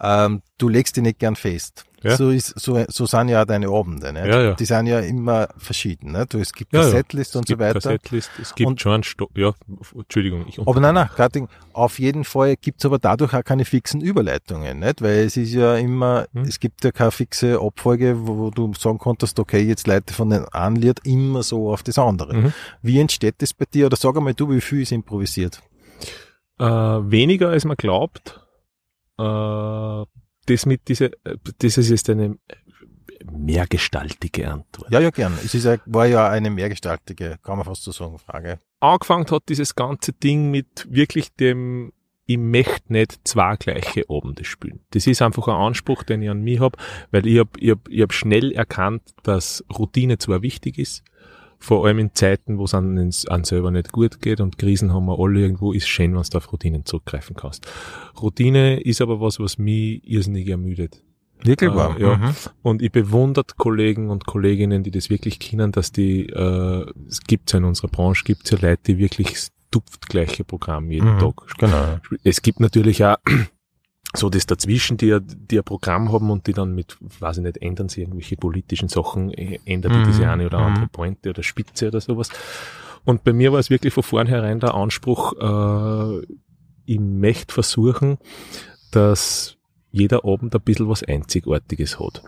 ähm, du legst dich nicht gern fest. Ja. So ist, so, so sind ja auch deine Abende, nicht? Ja, ja. Die sind ja immer verschieden, nicht? Du, es gibt Ja, eine. Setlist und es so gibt weiter. Kassettlist, es gibt Und- schon einen Sto ja, Entschuldigung, ich Aber nein, nein, gerade auf jeden Fall gibt's aber dadurch auch keine fixen Überleitungen, nicht? Weil es ist ja immer, Hm. es gibt ja keine fixe Abfolge, wo, wo du sagen konntest, okay, jetzt leite von den einen Lied immer so auf das andere. Mhm. Wie entsteht das bei dir? Oder sag einmal du, wie viel ist improvisiert? Äh, weniger als man glaubt. Äh, das mit dieser, äh, das ist jetzt eine mehrgestaltige Antwort. Ja, ja, gern. Es ist ja, war ja eine mehrgestaltige, kann man fast so sagen, Frage. Angefangen hat dieses ganze Ding mit wirklich dem, ich möchte nicht zwei gleiche Abende spielen. Das ist einfach ein Anspruch, den ich an mich habe, weil ich hab, ich hab, ich hab schnell erkannt, dass Routine zwar wichtig ist, vor allem in Zeiten, wo es an, an selber nicht gut geht und Krisen haben wir alle irgendwo, ist schön, wenn du auf Routinen zurückgreifen kannst. Routine ist aber was, was mich irrsinnig ermüdet. Wirklich wahr? ja. Mhm. Und ich bewundert Kollegen und Kolleginnen, die das wirklich kennen, dass die, äh, es gibt ja in unserer Branche, gibt ja Leute, die wirklich das duftgleiche Programm jeden Mhm. Tag Genau. es gibt natürlich auch so das dazwischen, die, die ein Programm haben und die dann mit, weiß ich nicht, ändern sie irgendwelche politischen Sachen, äh, ändert die Mhm. diese eine oder andere Mhm. Pointe oder Spitze oder sowas. Und bei mir war es wirklich von vornherein der Anspruch, äh, ich möchte versuchen, dass jeder Abend ein bisschen was Einzigartiges hat.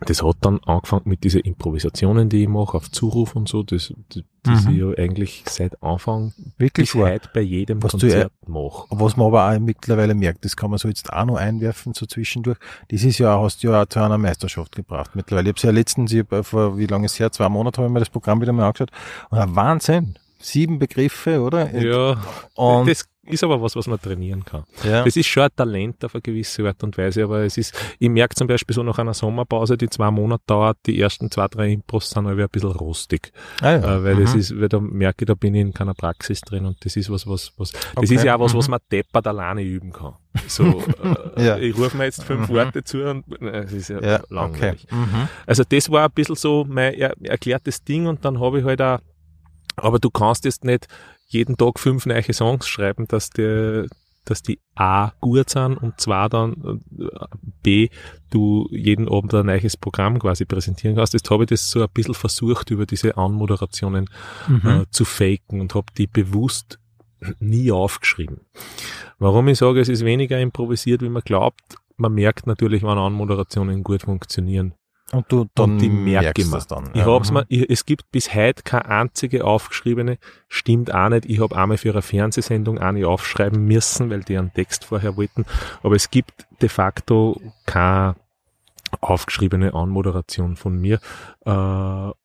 Das hat dann angefangen mit diesen Improvisationen, die ich mache, auf Zuruf und so, das, das, das Mhm. ich ja eigentlich seit Anfang Wirklich bis heute bei jedem Was du Konzert mache. Was man aber auch mittlerweile merkt, das kann man so jetzt auch noch einwerfen, so zwischendurch. Dieses Jahr hast du ja auch zu einer Meisterschaft gebracht mittlerweile. Ich habe ja letztens, ich hab, äh, vor wie lange ist es her, zwei Monate habe ich mir das Programm wieder mal angeschaut. Und ein Wahnsinn. Sieben Begriffe, oder? Ja, Und, das ist aber was, was man trainieren kann. ja. Das ist schon ein Talent auf eine gewisse Art und Weise, aber es ist, ich merke zum Beispiel so nach einer Sommerpause, die zwei Monate dauert, die ersten zwei, drei Impros sind alle ein bisschen rostig, ah, ja. äh, weil das Mhm. ist, weil da merke ich, da bin ich in keiner Praxis drin und das ist was, was, was, das Okay. ist ja auch was, was Mhm. man deppert alleine üben kann. So, äh, Ja. ich rufe mir jetzt fünf Mhm. Worte zu und äh, es ist ja, ja, okay. langweilig. Mhm. Also das war ein bisschen so mein er erklärtes Ding und dann habe ich halt auch, aber du kannst jetzt nicht jeden Tag fünf neue Songs schreiben, dass die, dass die A gut sind und zwar dann äh, B, du jeden Abend ein neues Programm quasi präsentieren kannst. Jetzt habe ich das so ein bisschen versucht, über diese Anmoderationen Mhm. äh, zu faken und habe die bewusst nie aufgeschrieben. Warum ich sage, es ist weniger improvisiert, wie man glaubt, man merkt natürlich, wann Anmoderationen gut funktionieren. Und du dann Und die merke merkst ich mir. das dann. Ich ja. hab's mhm. mir, ich, es gibt bis heute keine einzige aufgeschriebene, stimmt auch nicht. Ich habe einmal für eine Fernsehsendung eine aufschreiben müssen, weil die einen Text vorher wollten. Aber es gibt de facto keine aufgeschriebene Anmoderation von mir. Äh,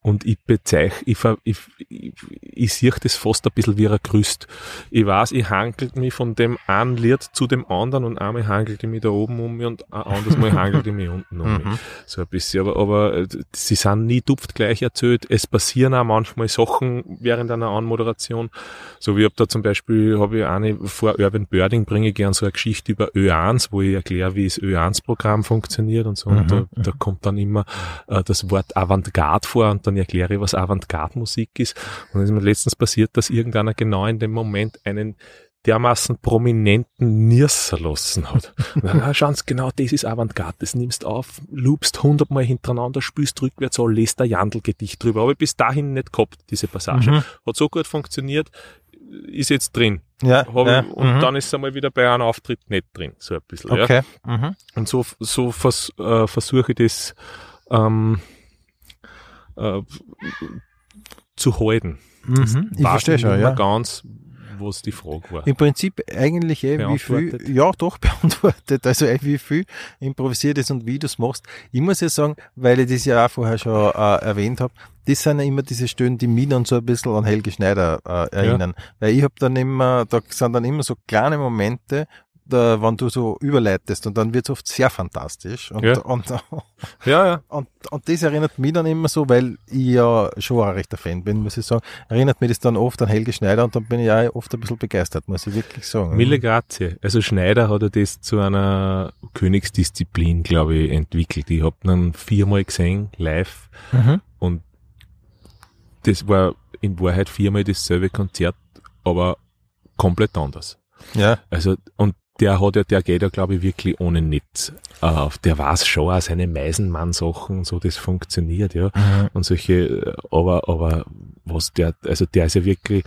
und ich bezeichne, ich, ich, ich, ich sehe das fast ein bisschen wie ein Gerüst. Ich weiß, ich hangelt mich von dem einen Lied zu dem anderen und einmal hangelt ich mich da oben um mich und ein anderes Mal hangelt ich mich unten um mich. Mhm. So ein bisschen, aber, aber äh, sie sind nie dupft gleich erzählt. Es passieren auch manchmal Sachen während einer Anmoderation. So wie ob da zum Beispiel, habe ich eine vor Urban Birding, bringe ich gern so eine Geschichte über Ö1, wo ich erkläre, wie das Ö1-Programm funktioniert und so. Und Mhm, da, da kommt dann immer äh, das Wort Avantgarde vor und dann erkläre ich, was Avantgarde-Musik ist. Und es ist mir letztens passiert, dass irgendeiner genau in dem Moment einen dermaßen prominenten Nirser lassen hat. Dann, ah, schauen Sie, genau, das ist Avantgarde. Das nimmst auf, loopst hundertmal hintereinander, spielst rückwärts an, lest ein Jandl-Gedicht drüber. Aber bis dahin nicht gehabt, diese Passage. Mhm. Hat so gut funktioniert, ist jetzt drin. Ja, ja, ich, und mhm. dann ist es einmal wieder bei einem Auftritt nicht drin, so ein bisschen. Ja. Okay. Mhm. Und so, so vers, äh, versuche ich das ähm, äh, zu halten. Mhm. Ich verstehe schon, ja. ganz, was die Frage war. Im Prinzip eigentlich eh, wie viel, ja doch, beantwortet, also eh, wie viel improvisiert ist und wie du es machst. Ich muss ja sagen, weil ich das ja auch vorher schon äh, erwähnt habe, das sind ja immer diese Stöhnen, die mich dann so ein bisschen an Helge Schneider äh, erinnern. Weil ich habe dann immer, da sind dann immer so kleine Momente, da, wenn du so überleitest und dann wird es oft sehr fantastisch. Und, Ja. und, Ja, ja. und, und das erinnert mich dann immer so, weil ich ja schon ein rechter Fan bin, muss ich sagen, erinnert mich das dann oft an Helge Schneider und dann bin ich auch oft ein bisschen begeistert, muss ich wirklich sagen. Mille grazie. Also Schneider hat ja das zu einer Königsdisziplin, glaube ich, entwickelt. Ich habe ihn viermal gesehen, live. Mhm. Und das war in Wahrheit viermal dasselbe Konzert, aber komplett anders. Ja. Also, und der hat ja, der geht ja, glaube ich, wirklich ohne Netz auf. Der weiß schon auch seine Meisenmann-Sachen, so das funktioniert, ja. Mhm. Und solche, äh, aber, aber was der, also der ist ja wirklich,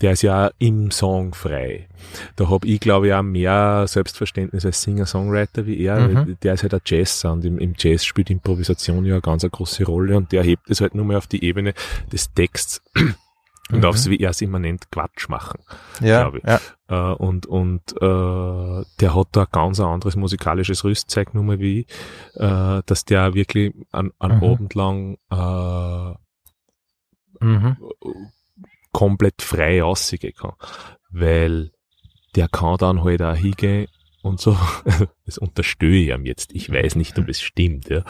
der ist ja im Song frei. Da hab ich, glaube ich, auch mehr Selbstverständnis als Singer-Songwriter wie er. Mhm. Der ist halt ein Jazz-Sound. Im, Im Jazz spielt Improvisation ja eine ganz eine große Rolle und der hebt es halt nur mehr auf die Ebene des Texts und Mhm. aufs, wie er es immer nennt, Quatsch machen. Ja, glaub ich. ja. Äh, und und äh, der hat da ein ganz ein anderes musikalisches Rüstzeug nur wie ich, äh, dass der wirklich an, an Mhm. Abend lang äh, Mhm. komplett frei aussehen kann. Weil der kann dann halt auch hingehen und so, das unterstühe ich ihm jetzt. Ich weiß nicht, ob es stimmt, ja.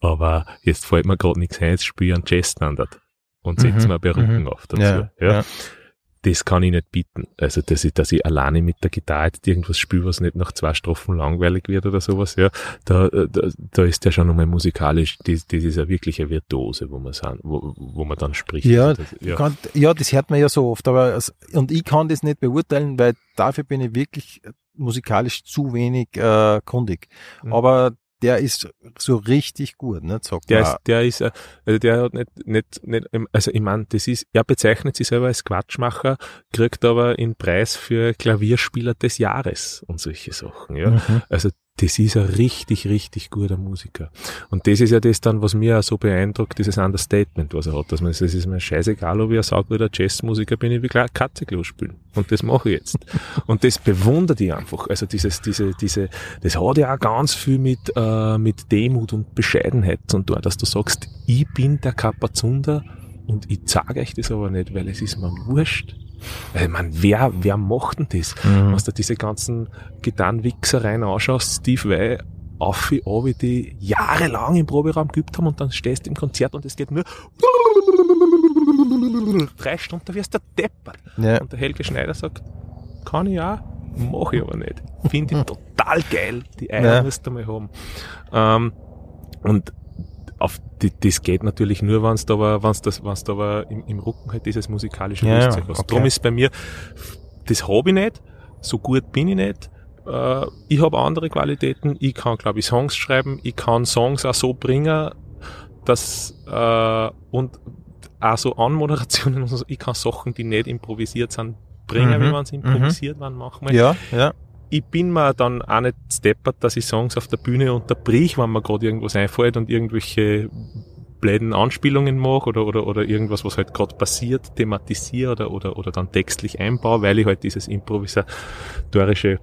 Aber jetzt fällt mir gerade nichts ein, jetzt spiele ich einen Jazzstandard und Mhm, mir Perücken mhm. auf dazu. Ja, ja. ja. Das kann ich nicht bieten. Also, dass ich, dass ich alleine mit der Gitarre jetzt irgendwas spiele, was nicht nach zwei Strophen langweilig wird oder sowas, ja. Da, da, da ist der schon nochmal musikalisch, das, das ist ja wirklich eine Virtuose, wo man sagen, wo, wo man dann spricht. Ja, das, ja. Kann, ja, das hört man ja so oft, aber es- und ich kann das nicht beurteilen, weil dafür bin ich wirklich musikalisch zu wenig äh, kundig. Mhm. Aber der ist so richtig gut, ne? Sagt Der ist, der ist, äh, also der hat nicht, nicht, nicht, also ich meine, das ist, er bezeichnet sich selber als Quatschmacher, kriegt aber den Preis für Klavierspieler des Jahres und solche Sachen, ja. Mhm. Also das ist ein richtig, richtig guter Musiker. Und das ist ja das dann, was mir so beeindruckt, dieses Understatement, was er hat. Dass man, es ist mir scheißegal, ob ich ein sauguter Jazzmusiker bin, ich will Katzeklo spielen. Und das mache ich jetzt. Und das bewundert ich einfach. Also dieses, diese, diese, das hat ja auch ganz viel mit, äh, mit Demut und Bescheidenheit zu tun, dass du sagst, ich bin der Kapazunder und ich sage euch das aber nicht, weil es ist mir wurscht. Weil, ich mein, wer, wer macht denn das? Mhm. Wenn du diese ganzen Gitarrenwichsereien anschaust, Steve Vai, auf wie die jahrelang im Proberaum geübt haben und dann stehst du im Konzert und es geht nur drei Stunden, da wirst du deppert. Ja. Und der Helge Schneider sagt, kann ich auch, mache ich aber nicht. Finde ich total geil. Die Eier Ja. musst du mal haben. Ähm, und auf die, das geht natürlich nur, wenn du aber, wenn's das, wenn's du aber im, im Rücken halt dieses musikalische Ja, Rüstzeug hast. okay. Darum ist bei mir, das habe ich nicht, so gut bin ich nicht. Äh, ich habe andere Qualitäten. Ich kann, glaube ich, Songs schreiben. Ich kann Songs auch so bringen, dass äh, und auch so Anmoderationen. Ich kann Sachen, die nicht improvisiert sind, bringen, Mhm, wie man es improvisiert werden manchmal. ja, ja. Ich bin mir dann auch nicht steppert, dass ich Songs auf der Bühne unterbrich, wenn mir gerade irgendwas einfällt und irgendwelche bläden Anspielungen mache oder, oder, oder irgendwas, was halt gerade passiert, thematisiere oder, oder, oder dann textlich einbaue, weil ich halt dieses improvisatorische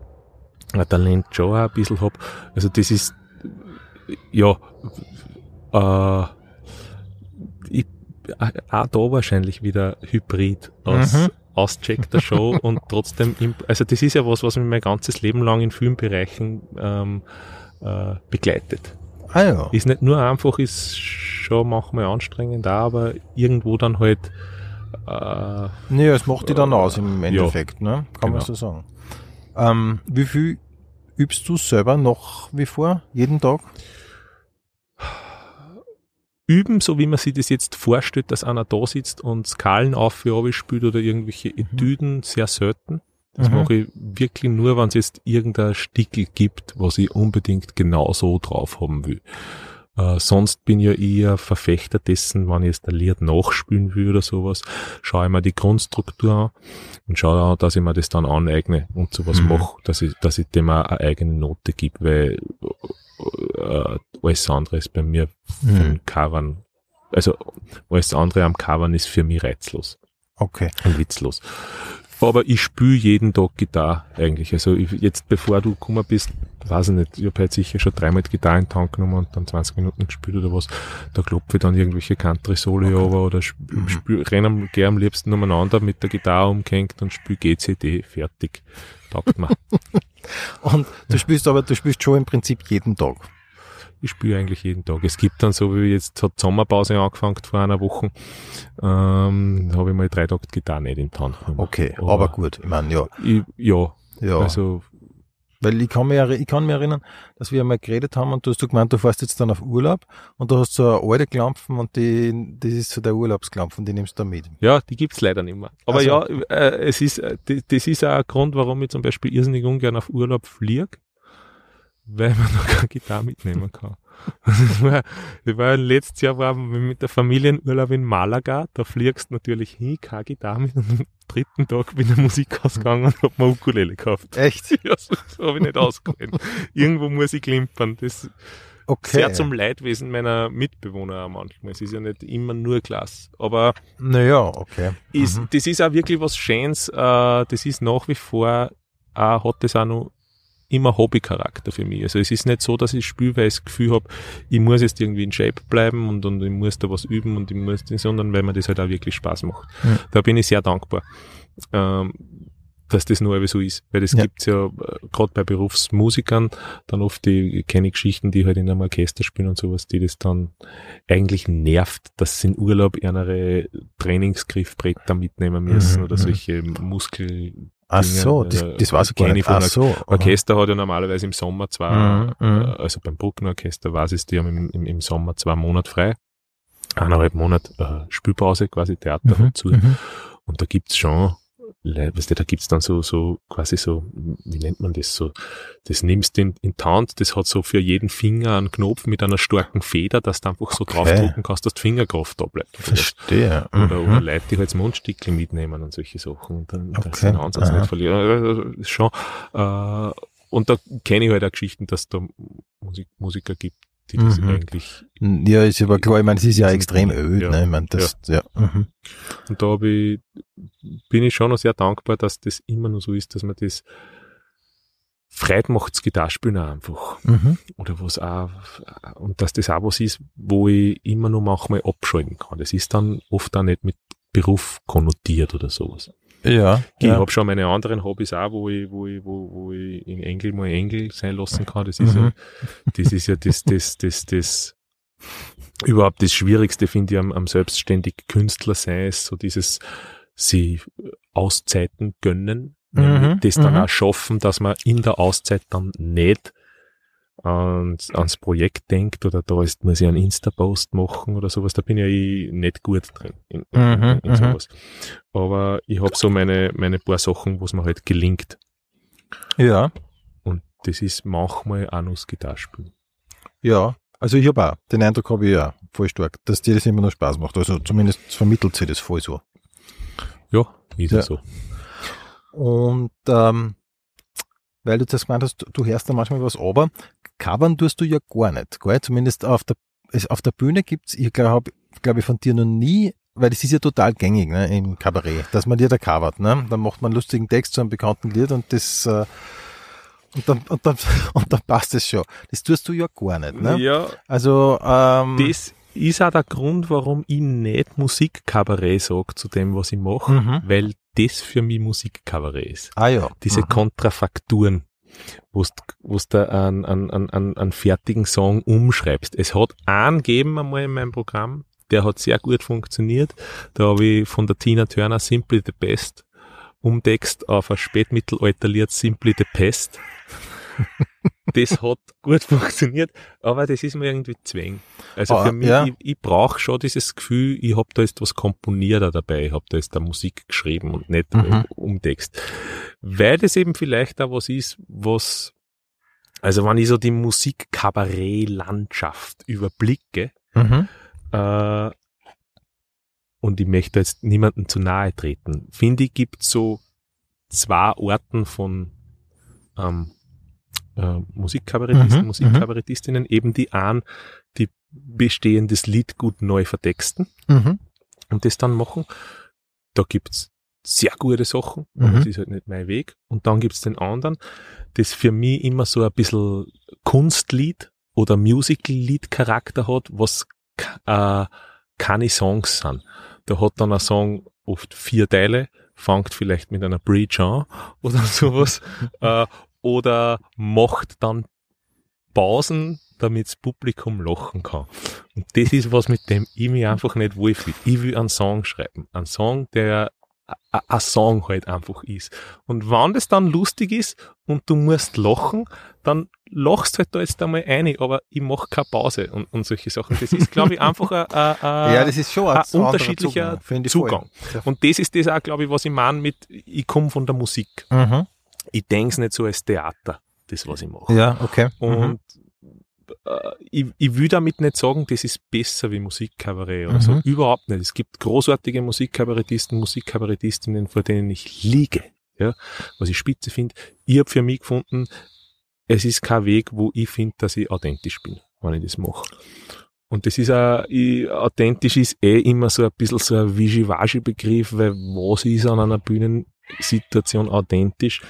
äh, Talent schon auch ein bisschen hab. Also das ist, ja, äh, ich, äh, auch da wahrscheinlich wieder Hybrid aus Mhm. Ausgecheckter Show und trotzdem, also das ist ja was, was mich mein ganzes Leben lang in Filmbereichen ähm, äh, begleitet. Ah ja. Ist nicht nur einfach, ist schon manchmal anstrengend, auch, aber irgendwo dann halt äh, Nee, es macht die dann aus im Ja. Endeffekt, ne? Kann man Genau. so sagen. Ähm, wie viel übst du selber noch wie vor? Jeden Tag? Üben, so wie man sich das jetzt vorstellt, dass einer da sitzt und Skalen auf Abi spielt oder irgendwelche Etüden, sehr selten. Das Mhm. mache ich wirklich nur, wenn es jetzt irgendein Stickel gibt, was ich unbedingt genau so drauf haben will. Äh, sonst bin ich ja eher Verfechter dessen, wenn ich jetzt ein Lied nachspielen will oder sowas, schaue ich mir die Grundstruktur an und schaue auch, dass ich mir das dann aneigne und sowas Mhm. mache, dass ich, dass ich dem auch eine eigene Note gebe, weil äh, alles andere ist bei mir Mhm. von Covern, also alles andere am Covern ist für mich reizlos Okay. und witzlos. Aber ich spüle jeden Tag Gitarre eigentlich. Also ich, jetzt bevor du gekommen bist, weiß ich nicht, ich habe halt sicher schon dreimal die Gitarre in den Tank genommen und dann 20 Minuten gespielt oder was. Da klopfe ich dann irgendwelche Country-Soli Okay. over oder Mhm. renne am, gern am liebsten umeinander mit der Gitarre umgehängt und spiele GCD, fertig. Taugt mir. Und du spielst aber, du spielst schon im Prinzip jeden Tag. Ich spiele eigentlich jeden Tag. Es gibt dann so, wie jetzt hat Sommerpause angefangen vor einer Woche, ähm, habe ich mal drei Tage Gitarre nicht in die Hand genommen. Okay, aber, gut. Ich meine, ja. Ich, ja, ja. also Weil ich kann, mich, ich kann mich erinnern, dass wir einmal geredet haben und du hast du gemeint, du fährst jetzt dann auf Urlaub und du hast so eine alte Klampfen und die, das ist so der Urlaubsklampfen, die nimmst du da mit. Ja, die gibt's leider nicht mehr. Aber Ach so. ja, äh, es ist, äh, das ist auch ein Grund, warum ich zum Beispiel irrsinnig ungern auf Urlaub fliege, weil man noch keine Gitarre mitnehmen kann. Das war, das war letztes Jahr wir mit der Familienurlaub in Malaga, da fliegst du natürlich hin, keine Gitarre mit und am dritten Tag bin ich in Musik ausgegangen und hab mir Ukulele gekauft. Echt? Ja, so, habe ich nicht ausgehalten. Irgendwo muss ich klimpern. Das Okay. sehr zum Leidwesen meiner Mitbewohner auch manchmal. Es ist ja nicht immer nur Klasse. Aber Naja, okay. ist, Mhm. das ist auch wirklich was Schönes. Äh, das ist nach wie vor, äh, hat das auch noch immer Hobbycharakter für mich. Also es ist nicht so, dass ich spiele, weil ich das Gefühl habe, ich muss jetzt irgendwie in Shape bleiben und, und ich muss da was üben und ich muss, sondern weil mir das halt auch wirklich Spaß macht. Mhm. Da bin ich sehr dankbar. Ähm, dass das nur so ist. Weil das Ja. gibt's ja äh, gerade bei Berufsmusikern dann oft die, ich kenne Geschichten, die halt in einem Orchester spielen und sowas, die das dann eigentlich nervt, dass sie in Urlaub ihre Trainingsgriffbretter mitnehmen müssen Mhm, oder mhm. solche Muskel Ach so, das, äh, das weiß ich gar nicht. Ach so. Orchester hat ja normalerweise im Sommer zwei, Mhm, mhm. äh, also beim Bruckner Orchester weiß ich, die haben im, im, Sommer zwei Monate frei. Eineinhalb Monate äh, Spielpause, quasi Theater Mhm, hat zu. mhm. Und da gibt's schon weißt du, da gibt's dann so, so quasi so, wie nennt man das so, das nimmst du in, in Hand, das hat so für jeden Finger einen Knopf mit einer starken Feder, dass du einfach so Okay. draufdrücken kannst, dass die Fingerkraft da bleibt. Verstehe. Oder, Mhm. oder Leute, die halt das Mundstickel mitnehmen und solche Sachen und dann Okay. den Ansatz Aha. nicht verlieren. Schon, äh, und da kenne ich halt auch Geschichten, dass da Musik, Musiker gibt, die das Mhm. eigentlich, Ja, ist aber klar, ich meine, es ist ja extrem öd, ja. ne? Ich meine, das, ja. Mhm. und da ich, bin ich schon noch sehr dankbar, dass das immer noch so ist, dass man das Freude macht's Gitarrespielen auch einfach. Mhm. Oder was auch, und dass das auch was ist, wo ich immer noch manchmal abschalten kann. Das ist dann oft auch nicht mit Beruf konnotiert oder sowas. Ja. Ich ja. habe schon meine anderen Hobbys auch, wo ich, wo ich, wo, wo ich in Engel mal Engel sein lassen kann. Das ist Mhm. ja, das ist ja das, das, das, das, überhaupt das Schwierigste finde ich am, am selbstständig Künstler sein, ist so dieses, sie Auszeiten gönnen, Mhm, das dann mhm. auch schaffen, dass man in der Auszeit dann nicht ans, ans Projekt denkt oder da ist, muss ich einen Insta-Post machen oder sowas, da bin ja ich nicht gut drin in, Mhm, in, mhm. sowas. Aber ich habe so meine, meine paar Sachen, wo es mir halt gelingt. Ja. Und das ist manchmal auch noch das Gitarrespielen. Ja. Also ich habe auch, den Eindruck habe ich ja voll stark, dass dir das immer noch Spaß macht. Also zumindest vermittelt sie das voll so. Ja, ist Ja. ja so. Und ähm, weil du das gemeint hast, du hörst da manchmal was, aber covern tust du ja gar nicht, gell? Zumindest auf der, auf der Bühne gibt's, ich glaube glaub ich von dir noch nie, weil das ist ja total gängig ne, im Kabarett, dass man dir da covert. Ne? Dann macht man einen lustigen Text zu einem bekannten Lied und das äh, und dann, und, dann, und dann passt es schon. Das tust du ja gar nicht. Ne? Ja, Also ähm, das ist auch der Grund, warum ich nicht Musikkabarett sage zu dem, was ich mache, Mhm. weil das für mich Musikkabarett ist. Ah ja. Diese Mhm. Kontrafakturen, wo du da einen, einen, einen, einen fertigen Song umschreibst. Es hat einen gegeben einmal in meinem Programm, der hat sehr gut funktioniert. Da habe ich von der Tina Turner Simply the Best umtext auf ein Spätmittelalterlied Simply the Pest. Das hat gut funktioniert, aber das ist mir irgendwie zwäng. Also Ah, für mich, ja. ich, ich brauche schon dieses Gefühl, ich habe da jetzt was komponiert da dabei, ich habe da jetzt da Musik geschrieben und nicht Mhm. Umtext. Weil das eben vielleicht auch was ist, was, also wenn ich so die Musik-Kabarett-Landschaft überblicke, Mhm. äh, und ich möchte jetzt niemandem zu nahe treten, finde ich, gibt so zwei Arten von ähm, äh, Musikkabarettisten, Mhm, Musikkabarettistinnen, eben die einen, die bestehendes Lied gut neu vertexten Mhm. und das dann machen. Da gibt's sehr gute Sachen, Mhm. aber das ist halt nicht mein Weg. Und dann gibt's den anderen, das für mich immer so ein bisschen Kunstlied oder Musical-Lied-Charakter hat, was äh, keine Songs sind. Da hat dann ein Song oft vier Teile, fängt vielleicht mit einer Bridge an oder sowas, äh, oder macht dann Pausen, damit das Publikum lachen kann. Und das ist was, mit dem ich mich einfach nicht wohlfühle. Ich will einen Song schreiben. Einen Song, der ein Song halt einfach ist. Und wenn das dann lustig ist und du musst lachen, dann lachst halt da jetzt einmal ein, aber ich mache keine Pause und, und solche Sachen. Das ist, glaube ich, einfach ein, ein, ein, Ja, das ist schon ein anderer unterschiedlicher Zugang. Zugang. Und das ist das auch, glaube ich, was ich meine mit, ich komme von der Musik. Mhm. Ich denke es nicht so als Theater, das, was ich mache. Ja, okay. Mhm. Und äh, ich, ich will damit nicht sagen, das ist besser wie Musikkabarett oder Mhm. so. Überhaupt nicht. Es gibt großartige Musikkabarettisten, Musikkabarettistinnen, vor denen ich liege. Ja, was ich spitze finde. Ich habe für mich gefunden, es ist kein Weg, wo ich finde, dass ich authentisch bin, wenn ich das mache. Und das ist auch, ich, authentisch ist eh immer so ein bisschen so ein Wischiwaschi-Begriff, weil was ist an einer Bühnensituation authentisch?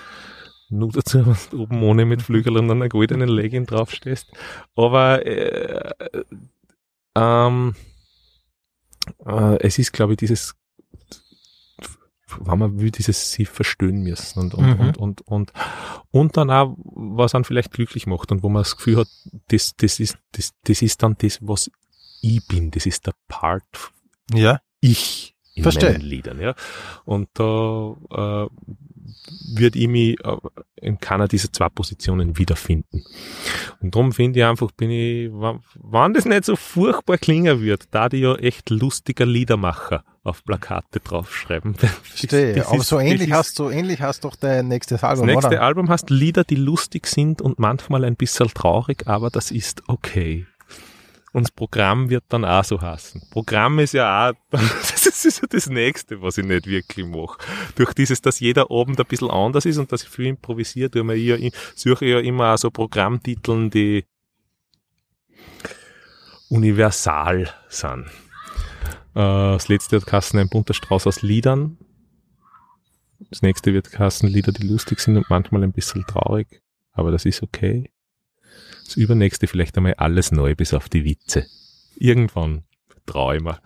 Nur dazu, wenn du oben ohne mit Flügel und einer goldenen Legging draufstehst. Aber äh, ähm, äh, es ist, glaube ich, dieses wenn man will, dieses sie verstehen müssen und, und, Mhm. und, und, und, und dann auch, was einen vielleicht glücklich macht und wo man das Gefühl hat, das, das ist, das, das ist dann das, was ich bin, das ist der Part Ja. ich in Verstehe. meinen Liedern, ja. Und da äh, würde ich mich äh, in keiner dieser zwei Positionen wiederfinden. Und darum finde ich einfach, bin ich, wann, das nicht so furchtbar klingen wird, da die ja echt lustiger Liedermacher auf Plakate draufschreiben. Verstehe, aber ist- so ähnlich ist- hast du, ähnlich hast doch dein nächstes Album, Das nächste oder? Album hast Lieder, die lustig sind und manchmal ein bisschen traurig, aber das ist okay. Und das Programm wird dann auch so hassen. Programm ist ja auch, das ist ja das nächste, was ich nicht wirklich mache. Durch dieses, dass jeder Abend ein bisschen anders ist und dass ich viel improvisiere, tue ich ja, suche ich ja immer auch so Programmtiteln, die universal sind. Äh, Das letzte hat Kassen ein bunter Strauß aus Liedern. Das nächste wird Kassen Lieder, die lustig sind und manchmal ein bisschen traurig. Aber das ist okay. Das übernächste vielleicht einmal alles neu bis auf die Witze. Irgendwann traue ich mir.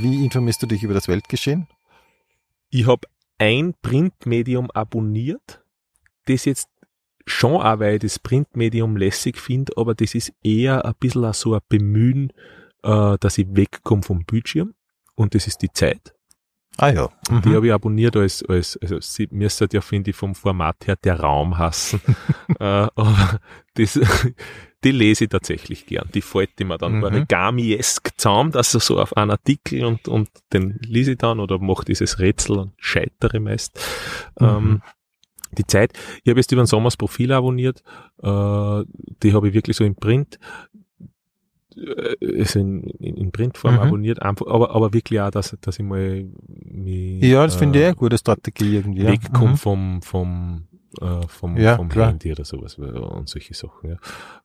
Wie informierst du dich über das Weltgeschehen? Ich habe ein Printmedium abonniert, das jetzt schon auch, weil ich das Printmedium lässig finde, aber das ist eher ein bisschen auch so ein Bemühen, äh, dass ich wegkomme vom Bildschirm. Und das ist die Zeit. Ah ja. Die Mhm. habe ich abonniert als, als also sie müsste ja, finde ich, vom Format her der Raum hassen. äh, aber das, die lese ich tatsächlich gern. Die fällt mir dann Mhm. origami-esk zusammen, also so auf einen Artikel und, und den lese ich dann oder mache dieses Rätsel und scheitere meist. Mhm. Ähm, die Zeit, ich habe jetzt über den Sommer das Profil abonniert, äh, die habe ich wirklich so im Print, äh, also in, in, in Printform Mhm. abonniert, einfach, aber, aber wirklich auch, dass, dass ich mal mich, Ja, das finde ich äh, eine gute Strategie irgendwie. Wegkomme Mhm. vom, vom, äh, vom, Ja, vom klar. Handy oder sowas äh, und solche Sachen.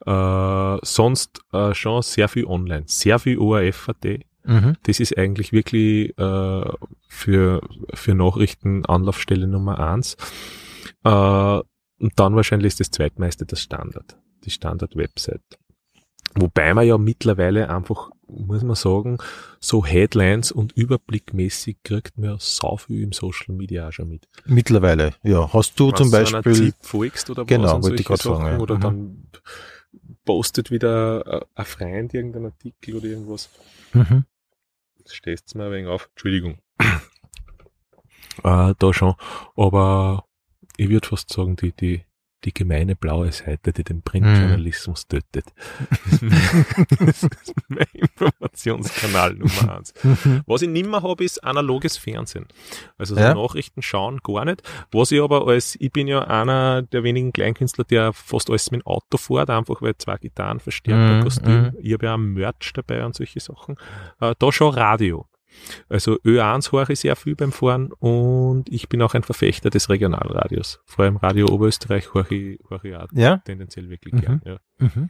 Ja. Äh, sonst äh, schon sehr viel online, sehr viel ORF.at. Mhm. Das ist eigentlich wirklich äh, für, für Nachrichten Anlaufstelle Nummer eins. Äh, und dann wahrscheinlich ist das zweitmeiste das Standard, die Standard-Website. Wobei man ja mittlerweile einfach, muss man sagen, so Headlines und überblickmäßig kriegt man ja sau viel im Social Media auch schon mit. Mittlerweile, ja. Hast du zum du einer Beispiel, folgst oder Genau, was wollte ich grad sagen, ja. oder Mhm. dann postet wieder ein Freund irgendeinen Artikel oder irgendwas. mhm. Stehst mir ein wenig auf. Entschuldigung. äh, da schon. Aber ich würde fast sagen, die, die, die gemeine blaue Seite, die den Printjournalismus tötet. Das ist mein Informationskanal Nummer eins. Mhm. Was ich nimmer habe, ist analoges Fernsehen. Also so Ja. Nachrichten schauen gar nicht. Was ich aber als, ich bin ja einer der wenigen Kleinkünstler, der fast alles mit dem Auto fährt, einfach weil zwei Gitarren verstärkt, Mhm, Kostüm. mhm. Ich habe ja auch Merch dabei und solche Sachen. Äh, da schon Radio. Also Ö1 höre ich sehr viel beim Fahren und ich bin auch ein Verfechter des Regionalradios. Vor allem Radio Oberösterreich höre ich, höre ich auch Ja? tendenziell wirklich Mhm. gern. Ja. Mhm.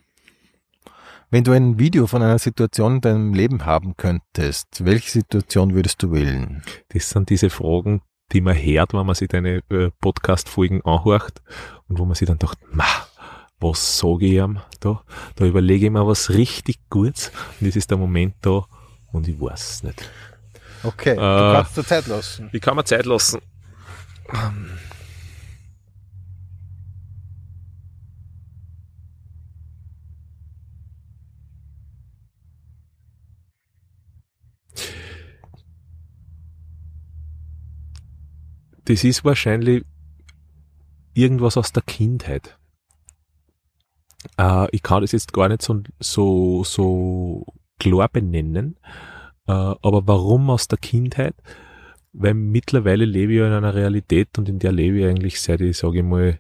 Wenn du ein Video von einer Situation in deinem Leben haben könntest, welche Situation würdest du wählen? Das sind diese Fragen, die man hört, wenn man sich deine äh, Podcast-Folgen anhört und wo man sich dann dacht, ma, was sage ich ihm da? Da überlege ich mir was richtig Gutes und es ist der Moment da und ich weiß es nicht. Okay, Äh, du kannst dir Zeit lassen. Wie kann man Zeit lassen? Das ist wahrscheinlich irgendwas aus der Kindheit. Äh, ich kann das jetzt gar nicht so, so, so klar benennen, äh, aber warum aus der Kindheit? Weil mittlerweile lebe ich ja in einer Realität und in der lebe ich eigentlich seit ich, sage ich mal,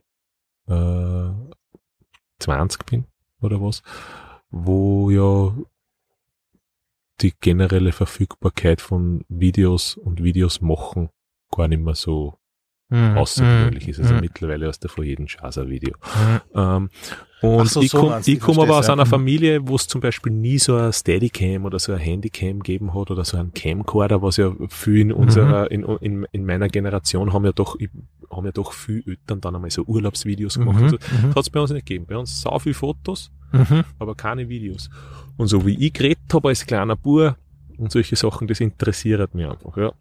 äh, 20 bin oder was, wo ja die generelle Verfügbarkeit von Videos und Videos machen gar nicht mehr so Mhm. außergewöhnlich ist. Also Mhm. mittlerweile hast du vor jedem Schaß ein Video. Mhm. Ähm, und so, ich so komme ich komm aber aus ja. einer Mhm. Familie, wo es zum Beispiel nie so ein Steadicam oder so ein Handycam gegeben hat oder so ein Camcorder, was ja viel in unserer, in, in, in meiner Generation haben ja doch, haben ja doch viel Eltern dann einmal so Urlaubsvideos gemacht. Mhm. und so. Mhm. Das hat es bei uns nicht gegeben. Bei uns sau viel Fotos, Mhm. aber keine Videos. Und so wie ich geredet habe als kleiner Bub und solche Sachen, das interessiert mich einfach, ja.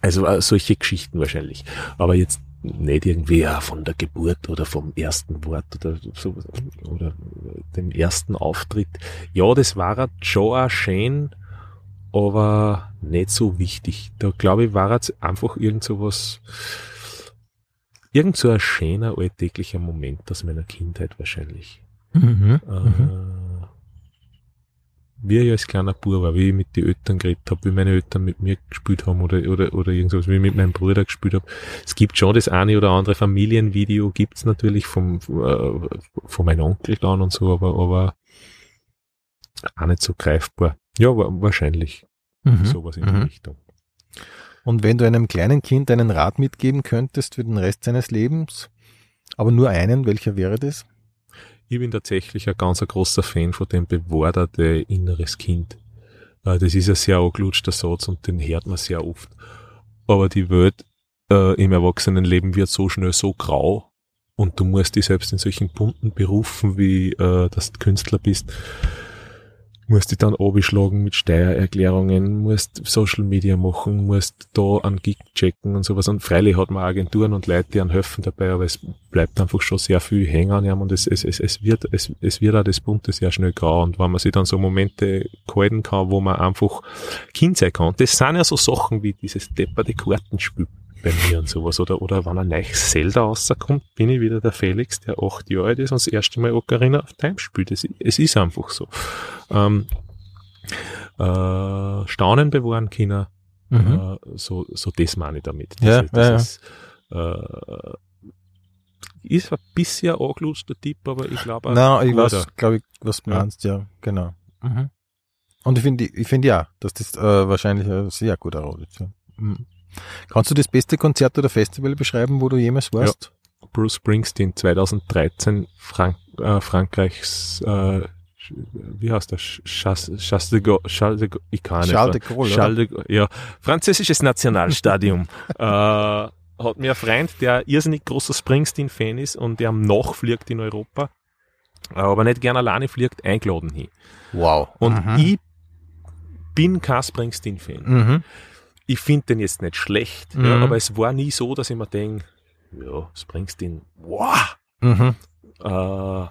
Also äh, solche Geschichten wahrscheinlich. Aber jetzt nicht irgendwie ja, von der Geburt oder vom ersten Wort oder so oder dem ersten Auftritt. Ja, das war halt schon auch schön, aber nicht so wichtig. Da glaube ich, war jetzt einfach irgend so was, irgend so ein schöner alltäglicher Moment aus meiner Kindheit wahrscheinlich. Mhm. Äh, Mhm. Wie ich als kleiner Bub war, wie ich mit den Eltern geredet habe, wie meine Eltern mit mir gespielt haben oder, oder, oder irgendwas, wie ich mit meinem Bruder gespielt habe. Es gibt schon das eine oder andere Familienvideo, gibt's natürlich vom, äh, von meinem Onkel dann und so, aber, aber auch nicht so greifbar. Ja, wahrscheinlich. Mhm. Sowas in die Mhm. Richtung. Und wenn du einem kleinen Kind einen Rat mitgeben könntest für den Rest seines Lebens, aber nur einen, welcher wäre das? Ich bin tatsächlich ein ganz großer Fan von dem bewahrte inneres Kind. Äh, Das ist ein sehr angelutschter Satz und den hört man sehr oft. Aber die Welt äh, im Erwachsenenleben wird so schnell so grau und du musst dich selbst in solchen bunten Berufen, wie äh, dass du Künstler bist, musst dich dann abschlagen mit Steuererklärungen, musst Social Media machen, musst da einen Gig checken und sowas. Und freilich hat man Agenturen und Leute, die einen helfen dabei, aber es bleibt einfach schon sehr viel hängen an und es, es, es, es wird, es, es wird auch das Bunte sehr schnell grau. Und wenn man sich dann so Momente halten kann, wo man einfach Kind sein kann, das sind ja so Sachen wie dieses depperte Kartenspiel bei mir und sowas. Oder, oder wenn ein neues Zelda rauskommt, bin ich wieder der Felix, der acht Jahre alt ist und das erste Mal Ocarina of Time spielt. Es, es ist einfach so. Ähm, äh, Staunen bewahren können, Mhm. äh, so, so das meine ich damit. Ja, Diese- ja, ja. dieses, äh, ist ein bisschen ein angelutschter Tipp, aber ich glaube, Na, ich guter. weiß, glaube ich, was du meinst, ja, genau. Mhm. Und ich finde, ich finde ja, dass das äh, wahrscheinlich ein sehr guter Rat ist. Ja. Mhm. Kannst du das beste Konzert oder Festival beschreiben, wo du jemals warst? Bruce Springsteen 2013 Frank äh, Frankreichs äh, wie heißt das? Charles Charles de Gaulle, Charles de Gaulle, ich kann nicht. Charles de Gaulle? Charles de Gaulle, ja. Französisches Nationalstadion. äh, hat mir ein Freund, der irrsinnig großer Springsteen-Fan ist und der am nachfliegt in Europa, aber nicht gern alleine fliegt, eingeladen hin. Wow. Und Mhm. ich bin kein Springsteen-Fan. Mhm. Ich finde den jetzt nicht schlecht, Mhm. ja, aber es war nie so, dass ich mir denke, ja, Springsteen, wow, Mhm. äh,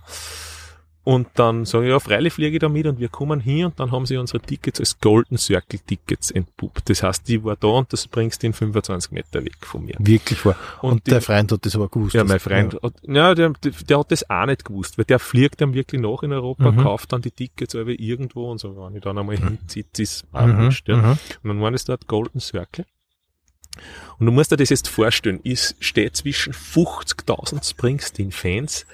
und dann sage ich, ja, freilich fliege ich da mit und wir kommen hier und dann haben sie unsere Tickets als Golden Circle Tickets entpuppt. Das heißt, die war da und das bringst den 25 Meter weg von mir. Wirklich vor. Und, die- der Freund hat das aber gewusst. ja, mein Freund, hat, ja, der, der hat das auch nicht gewusst, weil der fliegt dann wirklich nach in Europa, Mhm. kauft dann die Tickets aber irgendwo und so, wenn ich dann einmal hinzieht, ist auch Mhm. wurscht, ja. Mhm. Und dann war das dort Golden Circle. Und du musst dir das jetzt vorstellen, ich stehe zwischen 50.000 Springsteen-Fans,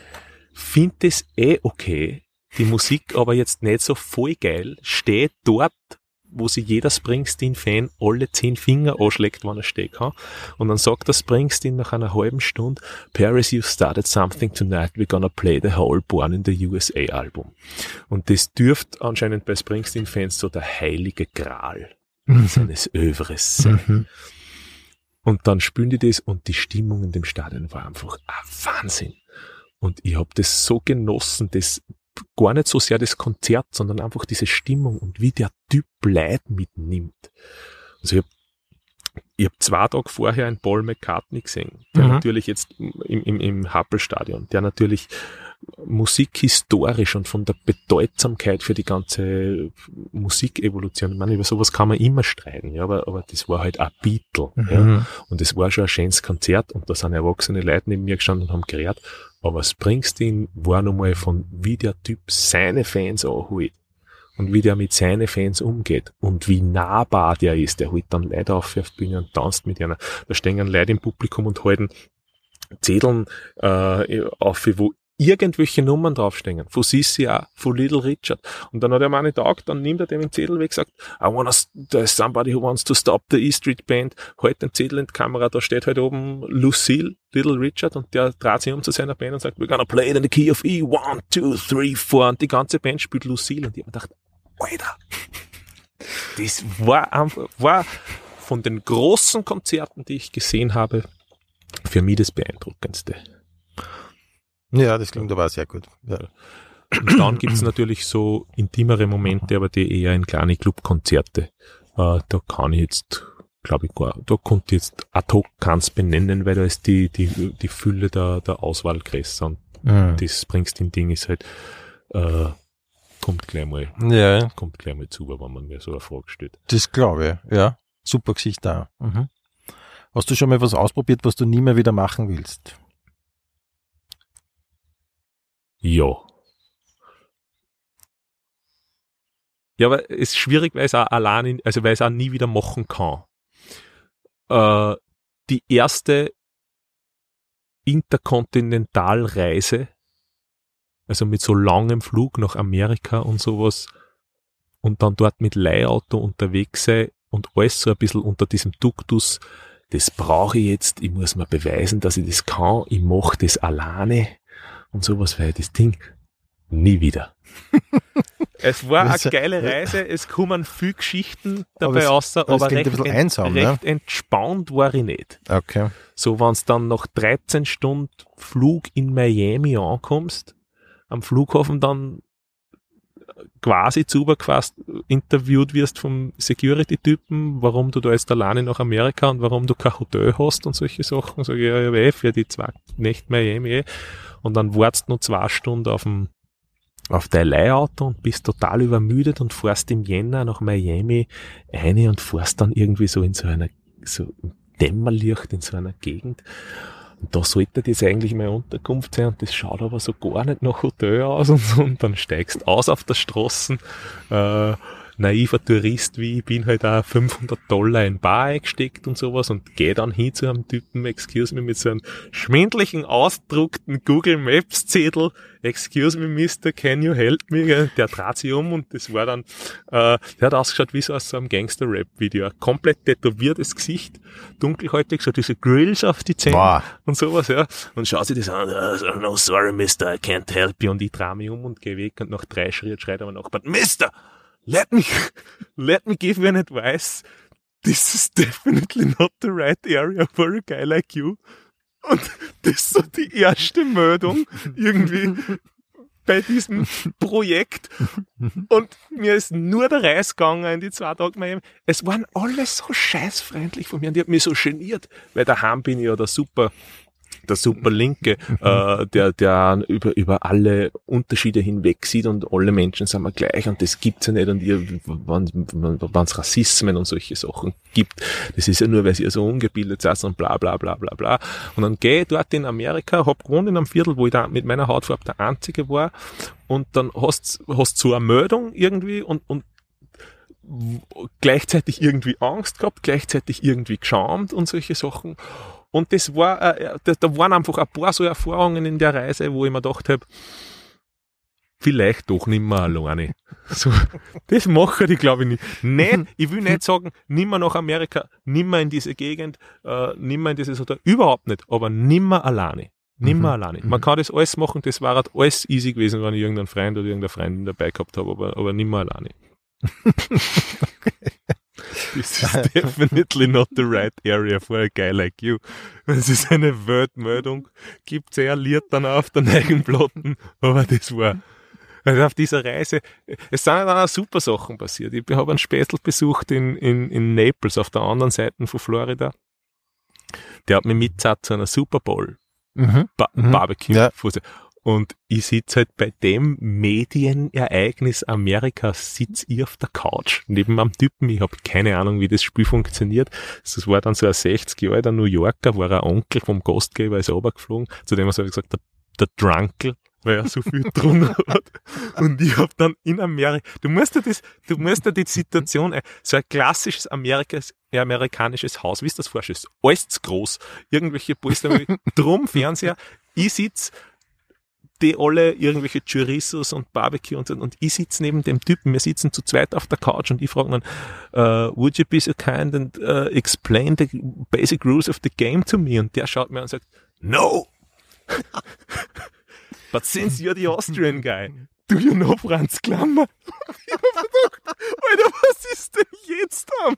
finde das eh okay, die Musik aber jetzt nicht so voll geil, stehe dort, wo sich jeder Springsteen-Fan alle zehn Finger anschlägt, wenn er stehen kann. Und dann sagt der Springsteen nach einer halben Stunde, Paris, you started something tonight, we're gonna play the whole Born in the USA Album. Und das dürfte anscheinend bei Springsteen-Fans so der heilige Gral seines Övres sein. Mhm. Und dann spüren die das und die Stimmung in dem Stadion war einfach ein Wahnsinn. Und ich habe das so genossen, das gar nicht so sehr das Konzert, sondern einfach diese Stimmung und wie der Typ Leid mitnimmt. Also ich habe ich zwei Tage vorher einen Paul McCartney gesehen, der Mhm. natürlich jetzt im, im, im Happel-Stadion, der natürlich musikhistorisch und von der Bedeutsamkeit für die ganze Musikevolution, ich meine, über sowas kann man immer streiten, ja, aber, aber das war halt ein Beatle. Ja. Mhm. Und es war schon ein schönes Konzert und da sind erwachsene Leute neben mir gestanden und haben geredet. Aber Springsteen war nochmal von, wie der Typ seine Fans anholt und wie der mit seinen Fans umgeht und wie nahbar der ist. Der holt dann Leute auf auf Bühne und tanzt mit einer. Da stehen Leute im Publikum und halten Zetteln äh, auf, wo irgendwelche Nummern draufstehen. Von Sissy auch, von Little Richard. Und dann hat er mir nicht taugt, dann nimmt er dem den Zettel weg, sagt, I wanna, there's somebody who wants to stop the E Street Band. Halt den Zettel in die Kamera, da steht halt oben Lucille, Little Richard, und der dreht sich um zu seiner Band und sagt, we're gonna play it in the key of E, one, two, three, four. Und die ganze Band spielt Lucille. Und ich hab mir gedacht, Alter, das war einfach, war von den großen Konzerten, die ich gesehen habe, für mich das beeindruckendste. Ja, das klingt aber auch sehr gut. Ja. Und dann gibt's natürlich so intimere Momente, aber die eher in kleine Clubkonzerte. Äh, da kann ich jetzt, glaube ich, gar, da konnte ich jetzt ad hoc keins benennen, weil da ist die, die, die Fülle der, der Auswahl größer und Mhm. das Springsteen-Ding ist halt, äh, kommt gleich mal, Ja, kommt gleich mal zu, wenn man mir so eine Frage stellt. das glaube ich. Ja, super Gesicht da. Mhm. Hast du schon mal was ausprobiert, was du nie mehr wieder machen willst? Ja. Ja, aber es ist schwierig, weil es auch allein, also weil es auch nie wieder machen kann. Äh, die erste Interkontinentalreise, also mit so langem Flug nach Amerika und sowas, und dann dort mit Leihauto unterwegs sein und alles so ein bisschen unter diesem Duktus, das brauche ich jetzt, ich muss mir beweisen, dass ich das kann, ich mache das alleine und sowas, weil das Ding nie wieder. es war eine geile Reise, es kommen viele Geschichten dabei raus, aber, aber recht, ein einsam, recht ne? entspannt war ich nicht. Okay. So, wenn es dann nach 13 Stunden Flug in Miami ankommst, am Flughafen dann quasi zuberquast interviewt wirst vom Security-Typen, warum du da jetzt alleine nach Amerika und warum du kein Hotel hast und solche Sachen. Sag ich, ja, ja, eh, für die zwei Nächte Miami. Und dann wartest noch zwei Stunden auf dem auf dein Leihauto und bist total übermüdet und fährst im Jänner nach Miami eine und fährst dann irgendwie so in so einer, so Dämmerlicht in so einer Gegend und da sollte das eigentlich meine Unterkunft sein und das schaut aber so gar nicht nach Hotel aus und. Und dann steigst aus auf der Straße, äh, naiver Tourist wie ich bin halt auch 500 Dollar in Bar eingesteckt und sowas und gehe dann hin zu einem Typen, excuse me, mit so einem schwindlichen ausdruckten Google Maps Zettel, excuse me, Mister, can you help me? Der trat sich um und das war dann, äh, der hat ausgeschaut wie so aus so einem Gangster-Rap-Video. Komplett tätowiertes Gesicht, dunkelhäutig, so diese Grills auf die Zähne wow. und sowas, ja. Und schaut sich das an, uh, no sorry, Mister, I can't help you. Und ich drehe mich um und gehe weg und nach drei Schritten schreit er noch, Mister, let me, let me give you an advice. This is definitely not the right area for a guy like you. Und das ist so die erste Meldung irgendwie bei diesem Projekt. Und mir ist nur der Reis gegangen in die zwei Tage. Es waren alle so scheißfreundlich von mir und die hat mich so geniert, weil daheim bin ich ja der super der super Linke, mhm. äh, der, der über, über alle Unterschiede hinweg sieht und alle Menschen sind wir gleich und das gibt's ja nicht und ihr, wenn es Rassismen und solche Sachen gibt, das ist ja nur, weil ihr so ungebildet seid und bla bla bla bla bla. Und dann gehe ich dort in Amerika, hab gewohnt in einem Viertel, wo ich da mit meiner Hautfarbe der Einzige war und dann hast, hast so eine Meldung irgendwie und, und gleichzeitig irgendwie Angst gehabt, gleichzeitig irgendwie geschämt und solche Sachen. Und das war, äh, da, da waren einfach ein paar so Erfahrungen in der Reise, wo ich mir gedacht habe, vielleicht doch nicht mehr alleine. So, das mache ich, glaube ich, nicht. nicht. Ich will nicht sagen, nimmer nach Amerika, nimmer in diese Gegend, äh, nimmer in dieses Hotel, überhaupt nicht, aber nimmer alleine. Nimmer mhm. alleine. Man kann das alles machen, das war halt alles easy gewesen, wenn ich irgendeinen Freund oder irgendeine Freundin dabei gehabt habe, aber, aber nimmer alleine. okay. This is definitely not the right area for a guy like you. Es eine Wortmeldung gibt, er liert dann auf der Neigenplatten, aber das war, also auf dieser Reise, es sind dann auch super Sachen passiert. Ich habe einen Spätzl besucht in, in, in Naples, auf der anderen Seite von Florida. Der hat mich mitzahlt zu einer Super Bowl mhm. ba mhm. Barbecue. Ja. Und ich sitze halt bei dem Medienereignis Amerikas, sitze ich auf der Couch neben einem Typen. Ich habe keine Ahnung, wie das Spiel funktioniert. Das war dann so ein 60 Jahre alter New Yorker, war ein Onkel vom Gastgeber, ist runtergeflogen. Zu dem habe ich gesagt, der, der Drunkel, weil er so viel drunter hat. Und ich habe dann in Amerika, du musst dir das, du musst dir die Situation, so ein klassisches Amerikas, amerikanisches Haus, wie ist das vorstellst? Alles zu groß. Irgendwelche Polster, drum Fernseher. Ich sitz die alle irgendwelche Chorizos und Barbecue und, und ich sitze neben dem Typen, wir sitzen zu zweit auf der Couch und ich frage dann, uh, would you be so kind and uh, explain the basic rules of the game to me? Und der schaut mir und sagt, no! But since you're the Austrian guy, do you know Franz Klammer? ich hab gedacht, Alter, was ist denn jetzt da?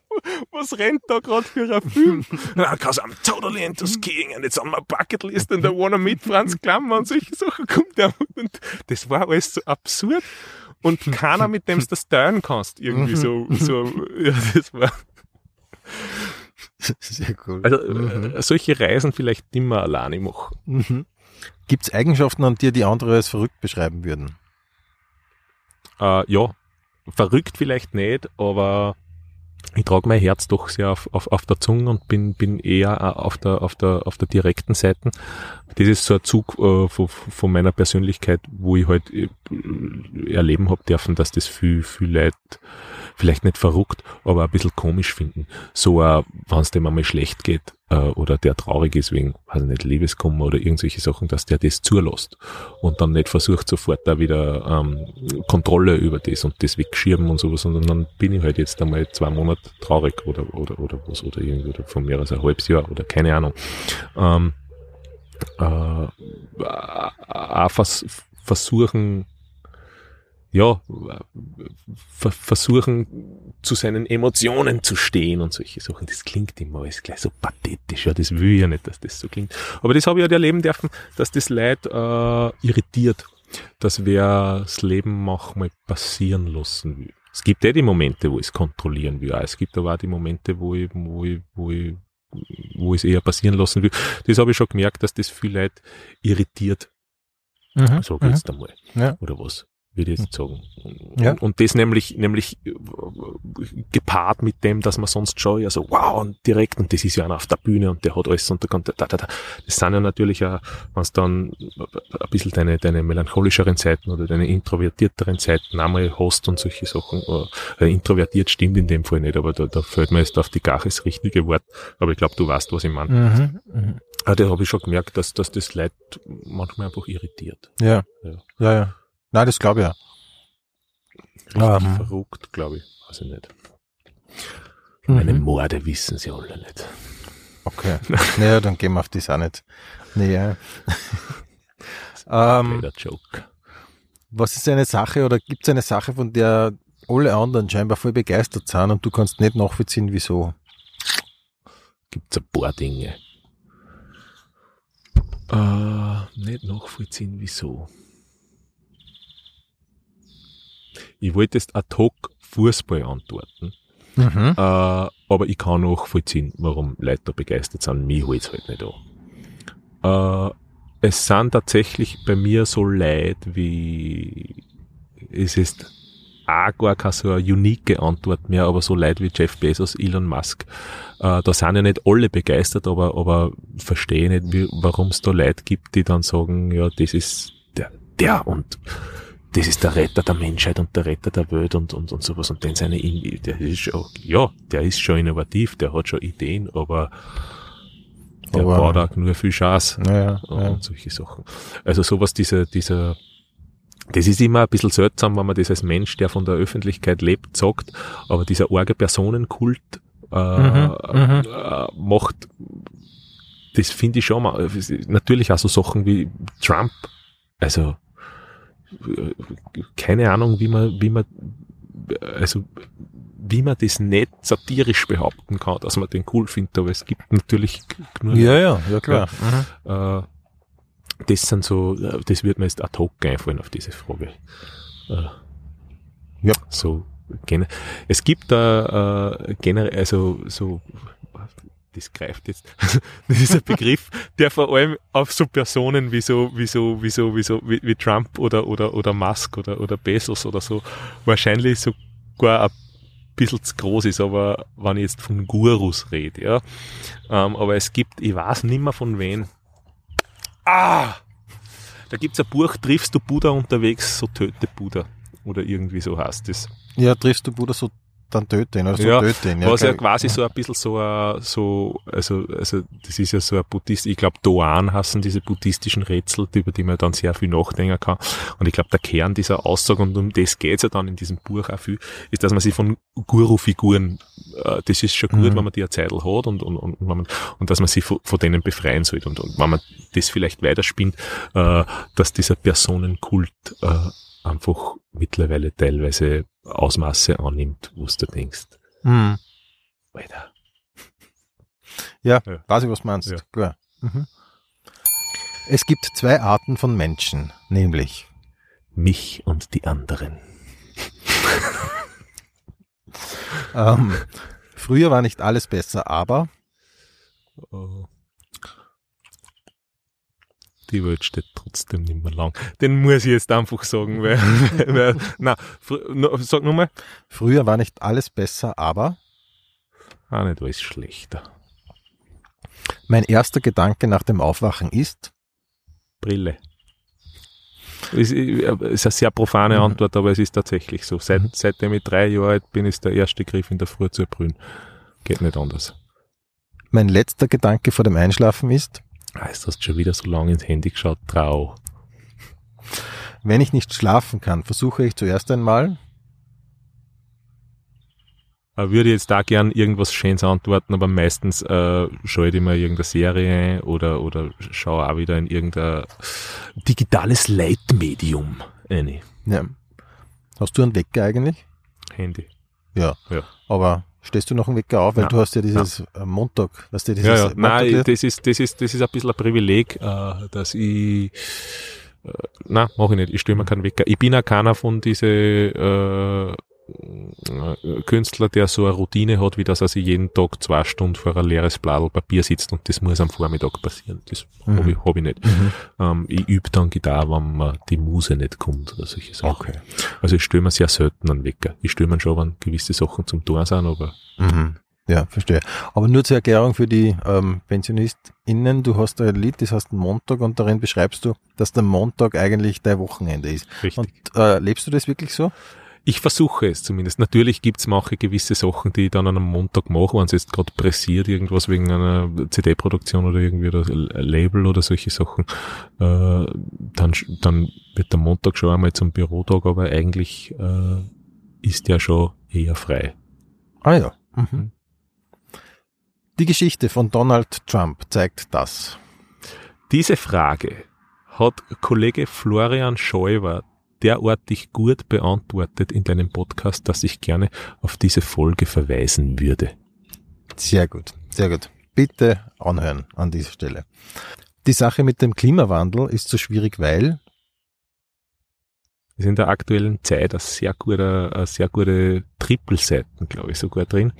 Was rennt da gerade für ein Film? Because I'm totally into skiing and it's on my bucket list and I wanna meet Franz Klammer und solche Sachen kommt der. Und das war alles so absurd und keiner, mit dem du das teilen kannst, irgendwie so, so, ja, das war. Sehr cool. Also, mhm. Äh, solche Reisen vielleicht immer alleine machen. Mhm. Gibt es Eigenschaften an dir, die andere als verrückt beschreiben würden? Äh, ja, verrückt vielleicht nicht, aber ich trage mein Herz doch sehr auf, auf, auf der Zunge und bin, bin eher auf der, auf der, auf der direkten Seite. Das ist so ein Zug äh, von, von meiner Persönlichkeit, wo ich halt äh, erleben habe dürfen, dass das viel, viel Leute vielleicht nicht verrückt, aber ein bisschen komisch finden. So, äh, wenn es dem einmal schlecht geht äh, oder der traurig ist wegen, weiß nicht, Liebeskummer oder irgendwelche Sachen, dass der das zulässt und dann nicht versucht, sofort da wieder ähm, Kontrolle über das und das wegschirmen und sowas, sondern dann bin ich halt jetzt einmal zwei Monate traurig oder, oder, oder was, oder irgendwie, oder von mir aus ein halbes Jahr oder keine Ahnung. Ähm, äh, auch vers versuchen, ja, versuchen zu seinen Emotionen zu stehen und solche Sachen. Das klingt immer alles gleich so pathetisch. Ja, das will ich ja nicht, dass das so klingt. Aber das habe ich ja erleben dürfen, dass das Leid äh, irritiert, dass wer das Leben manchmal passieren lassen will. Es gibt ja die Momente, wo ich es kontrollieren will. Es gibt aber auch die Momente, wo ich, wo ich, wo ich, wo ich es eher passieren lassen will. Das habe ich schon gemerkt, dass das viel Leid irritiert. Mhm, so geht's mhm. einmal. Ja. Oder was? Würde ich jetzt sagen. Ja. Und, und das nämlich, nämlich äh, gepaart mit dem, dass man sonst schon ja so, wow, und direkt, und das ist ja einer auf der Bühne und der hat alles da kommt, da, da, da. Das sind ja natürlich auch, wenn es dann ein bisschen deine, deine melancholischeren Seiten oder deine introvertierteren Seiten einmal hast und solche Sachen, äh, introvertiert stimmt in dem Fall nicht, aber da, da fällt mir jetzt auf die Gache das richtige Wort, aber ich glaube, du weißt, was ich meine. Mhm, mh. ah, da habe ich schon gemerkt, dass, dass das Leid manchmal einfach irritiert. Ja. Ja, ja. ja. Nein, das glaube ich ja. Richtig ähm. verrückt, glaube ich. Weiß ich nicht. Mhm. Meine Morde wissen sie alle nicht. Okay. naja, dann gehen wir auf das auch nicht näher. ähm, Joke. Was ist eine Sache oder gibt es eine Sache, von der alle anderen scheinbar voll begeistert sind und du kannst nicht nachvollziehen, wieso? Gibt es ein paar Dinge. Äh, nicht nachvollziehen, wieso. Ich wollte jetzt ad hoc Fußball antworten. Mhm. Äh, aber ich kann auch vollziehen, warum Leute da begeistert sind. Mich holt es halt nicht an. Äh, es sind tatsächlich bei mir so Leute wie, es ist auch gar keine so eine unique Antwort mehr, aber so Leute wie Jeff Bezos, Elon Musk, äh, da sind ja nicht alle begeistert, aber, aber verstehe nicht, warum es da Leute gibt, die dann sagen, ja, das ist der, der und das ist der Retter der Menschheit und der Retter der Welt und, und, und sowas. Und den seine, der ist schon, ja, der ist schon innovativ, der hat schon Ideen, aber der aber, baut auch nur viel Chance ja, und, ja. solche Sachen. Also sowas, dieser, dieser, das ist immer ein bisschen seltsam, wenn man das als Mensch, der von der Öffentlichkeit lebt, sagt, aber dieser arge Personenkult äh, mhm, mhm. äh, macht, das finde ich schon mal, natürlich auch so Sachen wie Trump, also keine Ahnung, wie man, wie man, also wie man das nicht satirisch behaupten kann, dass man den cool findet, aber es gibt natürlich nur Ja, ja, ja klar. Ja, äh, das sind so, das wird mir jetzt ad hoc einfallen auf diese Frage. Äh, ja. So, es gibt da äh, generell, also so das greift jetzt. das ist ein Begriff, der vor allem auf so Personen wie so, wie so, wie so, wie so, wie, wie Trump oder, oder, oder Musk oder, oder Bezos oder so wahrscheinlich sogar ein bisschen zu groß ist, aber wenn ich jetzt von Gurus rede, ja. Ähm, aber es gibt, ich weiß nicht mehr von wen. Ah! Da gibt's ein Buch, triffst du Buddha unterwegs, so töte Buddha. Oder irgendwie so heißt es. Ja, triffst du Buddha, so dann töte ihn, also ja, töte ihn. Ja, was ja quasi so ein bisschen so, so also, also das ist ja so ein Buddhist, ich glaube Doan hassen diese buddhistischen Rätsel, über die man dann sehr viel nachdenken kann. Und ich glaube, der Kern dieser Aussage, und um das geht's ja dann in diesem Buch auch viel, ist, dass man sich von Guru-Figuren, äh, das ist schon gut, mhm. wenn man die eine Zeit hat und, und, und, und, und dass man sich von, von denen befreien sollte. Und, und wenn man das vielleicht weiterspinnt, äh, dass dieser Personenkult äh, einfach mittlerweile teilweise Ausmaße annimmt, wo du denkst, hm. Alter. Ja, ja, weiß ich, was du meinst. Ja. Klar. Mhm. Es gibt zwei Arten von Menschen, nämlich mich und die anderen. ähm, früher war nicht alles besser, aber oh die Welt steht trotzdem nicht mehr lang. Den muss ich jetzt einfach sagen, weil, weil na, sag nochmal. Früher war nicht alles besser, aber auch nicht alles schlechter. Mein erster Gedanke nach dem Aufwachen ist, Brille. Ist, ist eine sehr profane Mhm. Antwort, aber es ist tatsächlich so. Seit, Mhm. Seitdem ich drei Jahre alt bin, ist der erste Griff in der Früh zu erbrühen. Geht nicht anders. mein letzter Gedanke vor dem Einschlafen ist, Heißt, du hast schon wieder so lange ins Handy geschaut, trau. wenn ich nicht schlafen kann, versuche ich zuerst einmal, Ich würde jetzt da gern irgendwas Schönes antworten, aber meistens äh, schaue ich mir irgendeine Serie ein oder, oder schaue auch wieder in irgendein digitales Leitmedium ein. ja, hast du einen Wecker eigentlich? Handy. Ja. Ja. Aber stehst du noch einen Wecker auf, weil Nein. du hast ja dieses äh, Montag, weißt du, dieses Ja, ja. Montag Nein, das ist, das ist, das ist ein bisschen ein Privileg, äh, dass ich, äh, nein, mache ich nicht. Ich stelle mir keinen Wecker. Ich bin auch keiner von diese äh, äh, Künstler, der so eine Routine hat, wie dass er sich jeden Tag zwei Stunden vor ein leeres Bladel Papier sitzt und das muss am Vormittag passieren. Das Mhm. habe ich, hab ich nicht. Mhm. Ähm, ich übe dann Gitarre, wenn mir die Muse nicht kommt oder solche Sachen. Okay. Also ich mir sehr selten einen Wecker. Ich mir schon, wenn gewisse Sachen zum Tor sind, aber Mhm. Ja, verstehe. Aber nur zur Erklärung für die ähm, PensionistInnen, du hast ein Lied, das heißt Montag und darin beschreibst du, dass der Montag eigentlich dein Wochenende ist. richtig. Und äh, lebst du das wirklich so? Ich versuche es zumindest. Natürlich gibt's manche gewisse Sachen, die ich dann an einem Montag mache, wenn es jetzt gerade pressiert, irgendwas wegen einer CD-Produktion oder irgendwie oder Label oder solche Sachen. Äh, dann, dann wird der Montag schon einmal zum Bürotag, aber eigentlich äh, ist der schon eher frei. Ah ja. Mhm. Die Geschichte von Donald Trump zeigt das. Diese Frage hat Kollege Florian Scheuber derartig gut beantwortet in deinem Podcast, dass ich gerne auf diese Folge verweisen würde. Sehr gut, sehr gut. Bitte anhören an dieser Stelle. Die Sache mit dem Klimawandel ist so schwierig, weil ist in der aktuellen Zeit eine sehr gute, eine sehr gute Triple-Seiten, glaube ich, sogar drin.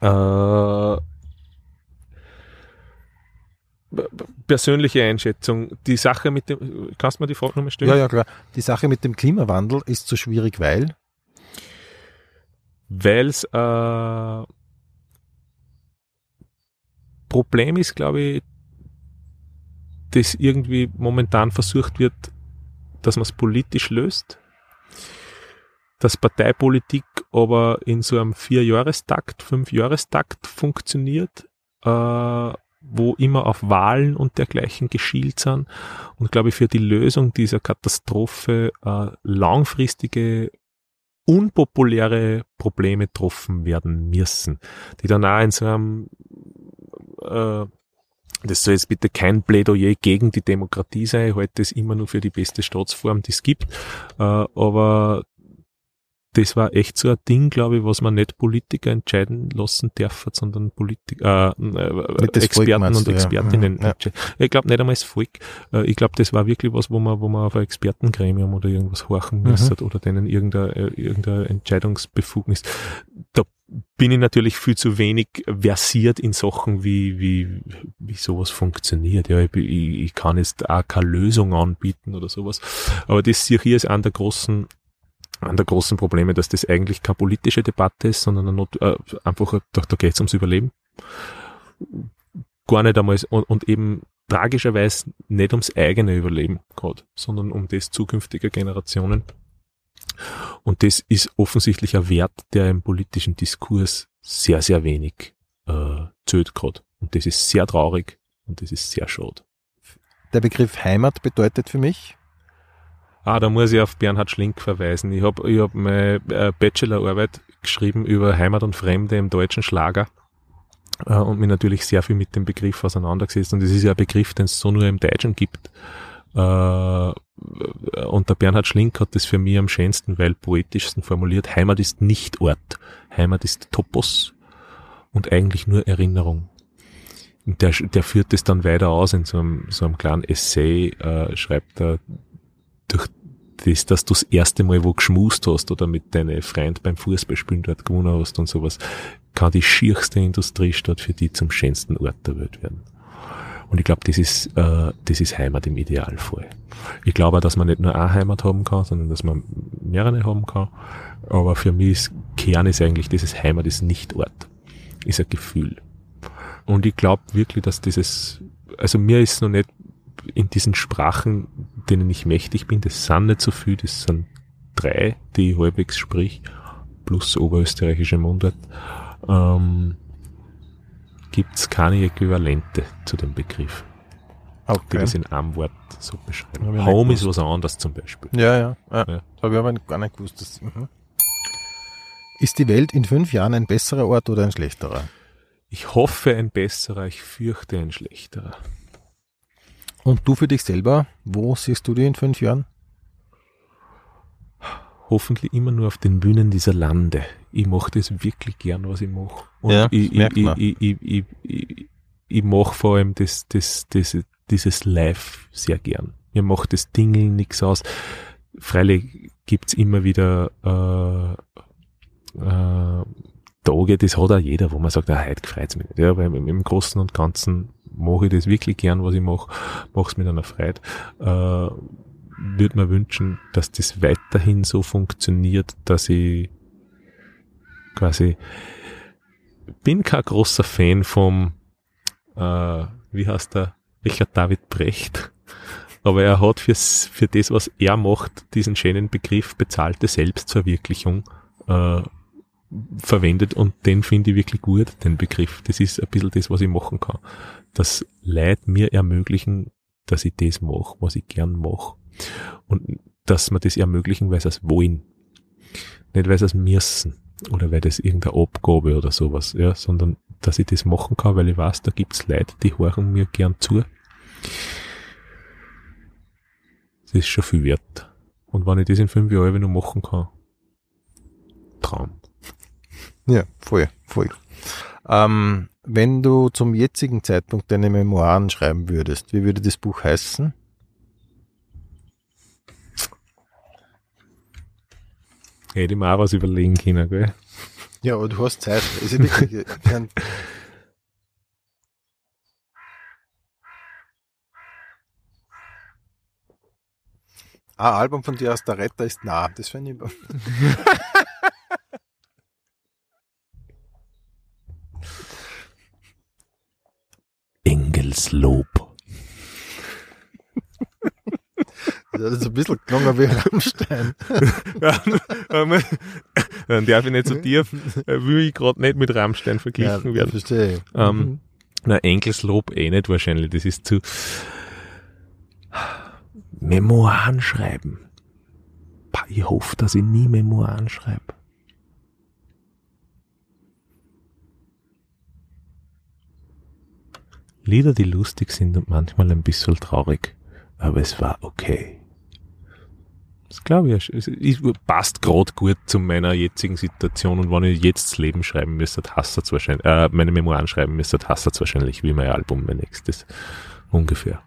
Äh, persönliche Einschätzung. Die Sache mit dem, kannst du mir die Frage nochmal stellen? ja, ja klar, die Sache mit dem Klimawandel ist so schwierig, weil Weil es äh, Problem ist, glaube ich, dass irgendwie momentan versucht wird, dass man es politisch löst. Dass Parteipolitik aber in so einem Vierjahrestakt, Fünfjahrestakt funktioniert, äh, wo immer auf Wahlen und dergleichen geschielt sind. Und glaube ich, für die Lösung dieser Katastrophe äh, langfristige unpopuläre Probleme getroffen werden müssen, die dann auch in so einem, äh, das soll jetzt bitte kein Plädoyer gegen die Demokratie sein, ich halte das immer nur für die beste Staatsform, die es gibt, äh, aber das war echt so ein Ding, glaube ich, was man nicht Politiker entscheiden lassen dürfen, sondern Politiker, äh, äh, Experten und du, ja. Expertinnen. Ja. entscheiden. Ich glaube nicht einmal das Volk. Äh, Ich glaube, das war wirklich was, wo man, wo man auf ein Expertengremium oder irgendwas horchen Mhm. müsste oder denen irgendeine, äh, irgendeine Entscheidungsbefugnis. Da bin ich natürlich viel zu wenig versiert in Sachen, wie, wie, wie sowas funktioniert. Ja, ich, ich, ich kann jetzt auch keine Lösung anbieten oder sowas. Aber das sehe ich hier als einer der großen an der großen Probleme, dass das eigentlich keine politische Debatte ist, sondern eine Not, äh, einfach, da, da geht es ums Überleben. Gar nicht einmal, und, und eben tragischerweise nicht ums eigene Überleben gerade, sondern um das zukünftiger Generationen. Und das ist offensichtlich ein Wert, der im politischen Diskurs sehr, sehr wenig äh, zählt gerade. Und das ist sehr traurig und das ist sehr schade. der Begriff Heimat bedeutet für mich, Ah, da muss ich auf Bernhard Schlink verweisen. Ich habe ich hab meine äh, Bachelorarbeit geschrieben über Heimat und Fremde im deutschen Schlager äh, und mich natürlich sehr viel mit dem Begriff auseinandergesetzt. Und es ist ja ein Begriff, den es so nur im Deutschen gibt. Äh, und der Bernhard Schlink hat das für mich am schönsten, weil poetischsten formuliert. Heimat ist nicht Ort. Heimat ist Topos und eigentlich nur Erinnerung. Und der, der führt das dann weiter aus in so einem, so einem kleinen Essay, äh, schreibt er, durch das, dass du das erste Mal wo geschmust hast oder mit deinen Freund beim Fußballspielen dort gewonnen hast und sowas, kann die schierste Industriestadt für die zum schönsten Ort der Welt werden. Und ich glaube, das ist, äh, das ist Heimat im Idealfall. Ich glaube auch, dass man nicht nur eine Heimat haben kann, sondern dass man mehrere haben kann. Aber für mich ist Kern ist eigentlich dieses Heimat ist nicht Ort. ist ein Gefühl. Und ich glaube wirklich, dass dieses, also mir ist noch nicht in diesen Sprachen, denen ich mächtig bin, das sind nicht so viel, das sind drei, die ich halbwegs sprich, plus oberösterreichische Mundart, ähm, gibt es keine Äquivalente zu dem Begriff, die Okay. das in einem Wort so beschreiben. Home ist was anderes zum Beispiel. Ja, ja. ja. Ja. Aber gar nicht gewusst. Dass, mhm. Ist die Welt in fünf Jahren ein besserer Ort oder ein schlechterer? Ich hoffe ein besserer, ich fürchte ein schlechterer. Und du für dich selber, wo siehst du dich in fünf Jahren? Hoffentlich immer nur auf den Bühnen dieser Lande. Ich mache das wirklich gern, was ich mache. Und Ja, ich, merkt ich, man. ich, ich, ich, ich, ich mache vor allem das, das, das, dieses Live sehr gern. Mir macht das Dingeln nichts aus. Freilich gibt's immer wieder äh, äh, Tage, das hat auch jeder, wo man sagt, ah, heute freut's mich nicht. Ja, aber im, im Großen und Ganzen mache ich das wirklich gern, was ich mache, mache es mit einer Freude. Äh, würde mir wünschen, dass das weiterhin so funktioniert, dass ich quasi bin kein großer Fan vom äh, wie heißt der Richard David Brecht, aber er hat fürs, für das, was er macht, diesen schönen Begriff bezahlte Selbstverwirklichung äh, verwendet und den finde ich wirklich gut, den Begriff. Das ist ein bisschen das, was ich machen kann. Das Leid mir ermöglichen, dass ich das mache, was ich gern mache. Und dass wir das ermöglichen, weil sie es wollen. Nicht, weil sie es müssen oder weil das irgendeine Abgabe oder sowas, ja, sondern dass ich das machen kann, weil ich weiß, da gibt's Leute, die hören mir gern zu. Das ist schon viel wert. Und wenn ich das in fünf Jahren noch machen kann, Traum. Ja, voll, voll. Ähm, wenn du zum jetzigen Zeitpunkt deine Memoiren schreiben würdest, wie würde das Buch heißen? Hätte ich mir auch was überlegen können, gell? Ja, aber du hast Zeit. Ist ja wirklich, ein- ein Album von dir aus der Retter ist nah. Das finde ich. Engelslob. Das ist ein bisschen gelungen wie Rammstein. Dann darf ich nicht so tief, äh, will ich gerade nicht mit Rammstein verglichen werden. verstehe ich. Ähm, Na, Engelslob eh nicht wahrscheinlich. Das ist zu Memoiren schreiben. Ich hoffe, dass ich nie Memoiren schreibe. Lieder, die lustig sind und manchmal ein bisschen traurig. Aber es war okay. Das glaube ich, es passt gerade gut zu meiner jetzigen Situation und wenn ich jetzt das Leben schreiben müsste, hasst es wahrscheinlich, äh, meine Memoiren schreiben müsste, hasst es wahrscheinlich wie mein Album, mein nächstes. Ungefähr.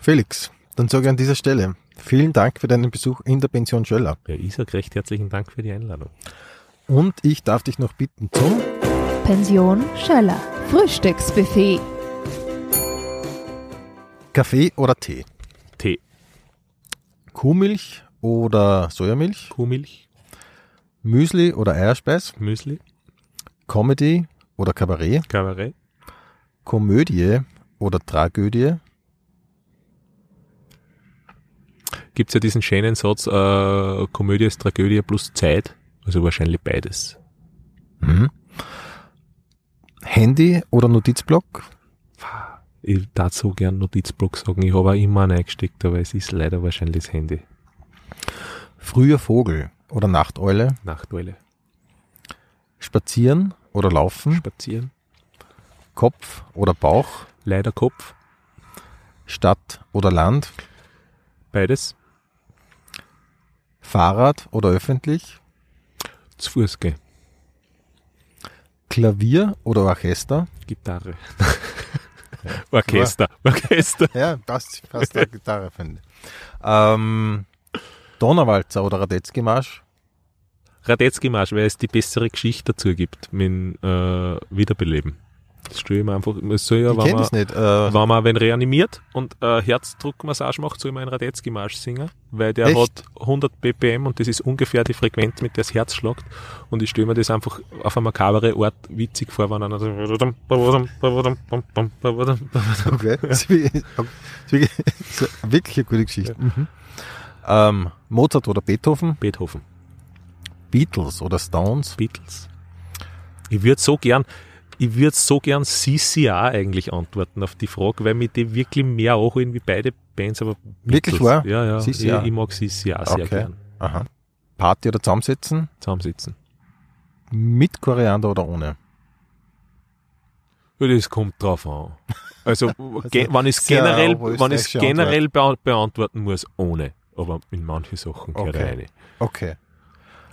Felix, dann sage ich an dieser Stelle vielen Dank für deinen Besuch in der Pension Schöller. Ja, Isaac, recht herzlichen Dank für die Einladung. Und ich darf dich noch bitten zum Pension Schöller. Frühstücksbuffet. Kaffee oder Tee? Tee, Kuhmilch oder Sojamilch? Kuhmilch, Müsli oder Eierspeis? Müsli, Comedy oder Kabarett? Kabarett, Komödie oder Tragödie? Gibt's ja diesen schönen Satz, äh, Komödie ist Tragödie plus Zeit. Also wahrscheinlich beides. Mhm. Handy oder Notizblock? Ich darf so gern Notizblock sagen. Ich habe auch immer einen eingesteckt, aber es ist leider wahrscheinlich das Handy. Früher Vogel oder Nachteule? Nachtweile. Spazieren oder Laufen? Spazieren. Kopf oder Bauch? Leider Kopf. Stadt oder Land? Beides. Fahrrad oder öffentlich? Zu Fuß gehen. Klavier oder Orchester? Gitarre. Orchester. Orchester. Ja, passt fast der Gitarre, finde ich. Ähm, Donnerwalzer oder Radetzky-Marsch? Radetzky Marsch, weil es die bessere Geschichte dazu gibt, mit äh, Wiederbeleben. Das stelle ich mir einfach, es soll ja, ich wenn man, nicht. Äh, wenn man wenn reanimiert und äh, Herzdruckmassage macht, soll man einen Radetzky-Marsch singen, weil der Echt? hat 100 BPM und das ist ungefähr die Frequenz, mit der das Herz schlagt. Und ich stelle mir das einfach auf eine makabere Art witzig vor, wenn einer so okay. Das ist wirklich, eine gute Geschichte. Mhm. Ähm, Mozart oder Beethoven, Beethoven, Beatles oder Stones, Beatles. Ich würde so gern, ich würde so gern CCA eigentlich antworten auf die Frage, weil mir die wirklich mehr anholen wie beide Bands, aber Wirklich wahr? Ja, ja. CCA? Ich, ich mag sehr Okay. gern. Aha. Party oder zusammensitzen, Zusammensitzen. mit Koriander oder ohne. Ja, das kommt drauf an. Also, ge wenn ich es sehr generell, wenn ich's generell bea beantworten muss, ohne. Aber in manche Sachen gehört Okay. eine. Okay.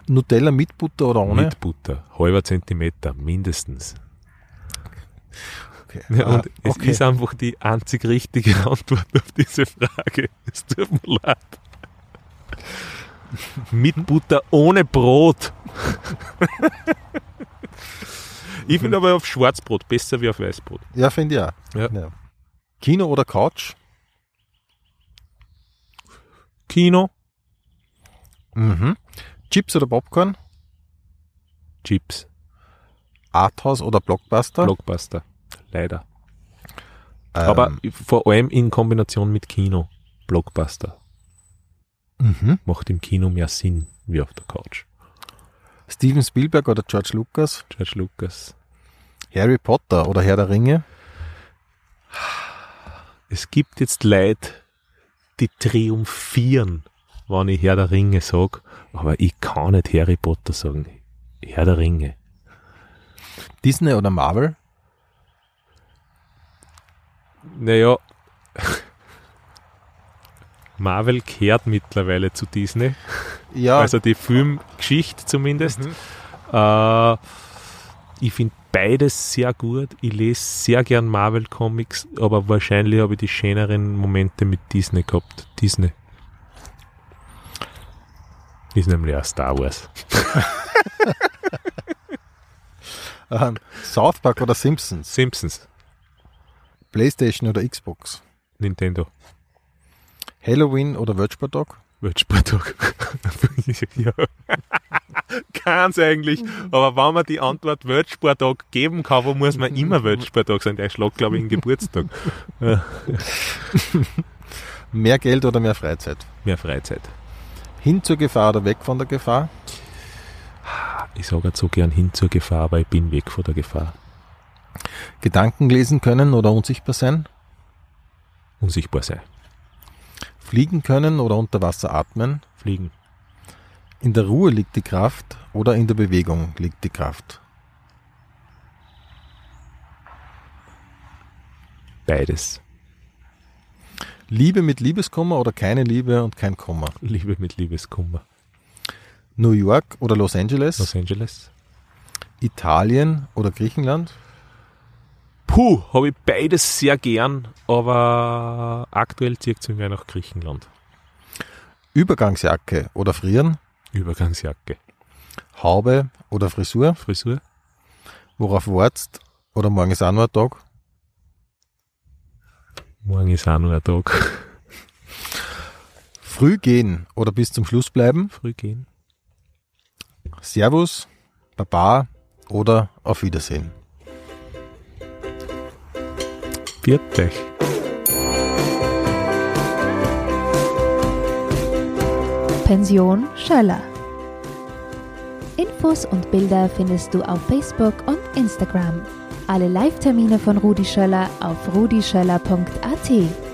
Nutella mit Butter oder ohne? Mit Butter. Halber Zentimeter, mindestens. Okay. Ja, Ah, und es okay. ist einfach die einzig richtige Antwort auf diese Frage. Es tut mir leid. Mit Butter ohne Brot. ich finde aber auf Schwarzbrot besser wie auf Weißbrot. Ja, finde ich auch. Ja. Kino oder Couch? Kino, Mhm. Chips oder Popcorn? Chips, Arthouse oder Blockbuster? Blockbuster. Leider. Ähm, Aber vor allem in Kombination mit Kino. Blockbuster. mhm. Macht im Kino mehr Sinn wie auf der Couch. Steven Spielberg oder George Lucas? George Lucas. Harry Potter oder Herr der Ringe? Es gibt jetzt Leute, die triumphieren, wenn ich Herr der Ringe sag, aber ich kann nicht Harry Potter sagen. Herr der Ringe. Disney oder Marvel? Naja, Marvel kehrt mittlerweile zu Disney. Ja, Also die Filmgeschichte zumindest. Äh, ich finde beides sehr gut. Ich lese sehr gern Marvel Comics, aber wahrscheinlich habe ich die schöneren Momente mit Disney gehabt. Disney. Ist nämlich auch Star Wars. ähm, South Park oder Simpsons? Simpsons. Playstation oder Xbox? Nintendo. Halloween oder Wortsporttag? Weltsporttag. ja. Kann's eigentlich. Aber wenn man die Antwort Weltsporttag geben kann, wo muss man immer Weltsporttag sein? Der schlägt, glaube ich, in Geburtstag. Ja. Mehr Geld oder mehr Freizeit? Mehr Freizeit. Hin zur Gefahr oder weg von der Gefahr? Ich sage so gern hin zur Gefahr, aber ich bin weg von der Gefahr. Gedanken lesen können oder unsichtbar sein? Unsichtbar sein. Fliegen können oder unter Wasser atmen? Fliegen. In der Ruhe liegt die Kraft oder in der Bewegung liegt die Kraft? Beides. Liebe mit Liebeskummer oder keine Liebe und kein Kummer? Liebe mit Liebeskummer. New York oder Los Angeles? Los Angeles. Italien oder Griechenland? Puh, habe ich beides sehr gern, aber aktuell zieht es mich nach Griechenland. Übergangsjacke oder Frieren? Übergangsjacke. Haube oder Frisur? Frisur? Worauf wartest? Oder morgen ist auch nur ein Tag? Morgen ist auch noch ein Tag. Früh gehen oder bis zum Schluss bleiben? Früh gehen. Servus, Baba oder auf Wiedersehen? Viert euch. Pension Schöller. Infos und Bilder findest du auf Facebook und Instagram. Alle Live-Termine von Rudi Schöller auf rudischöller.at.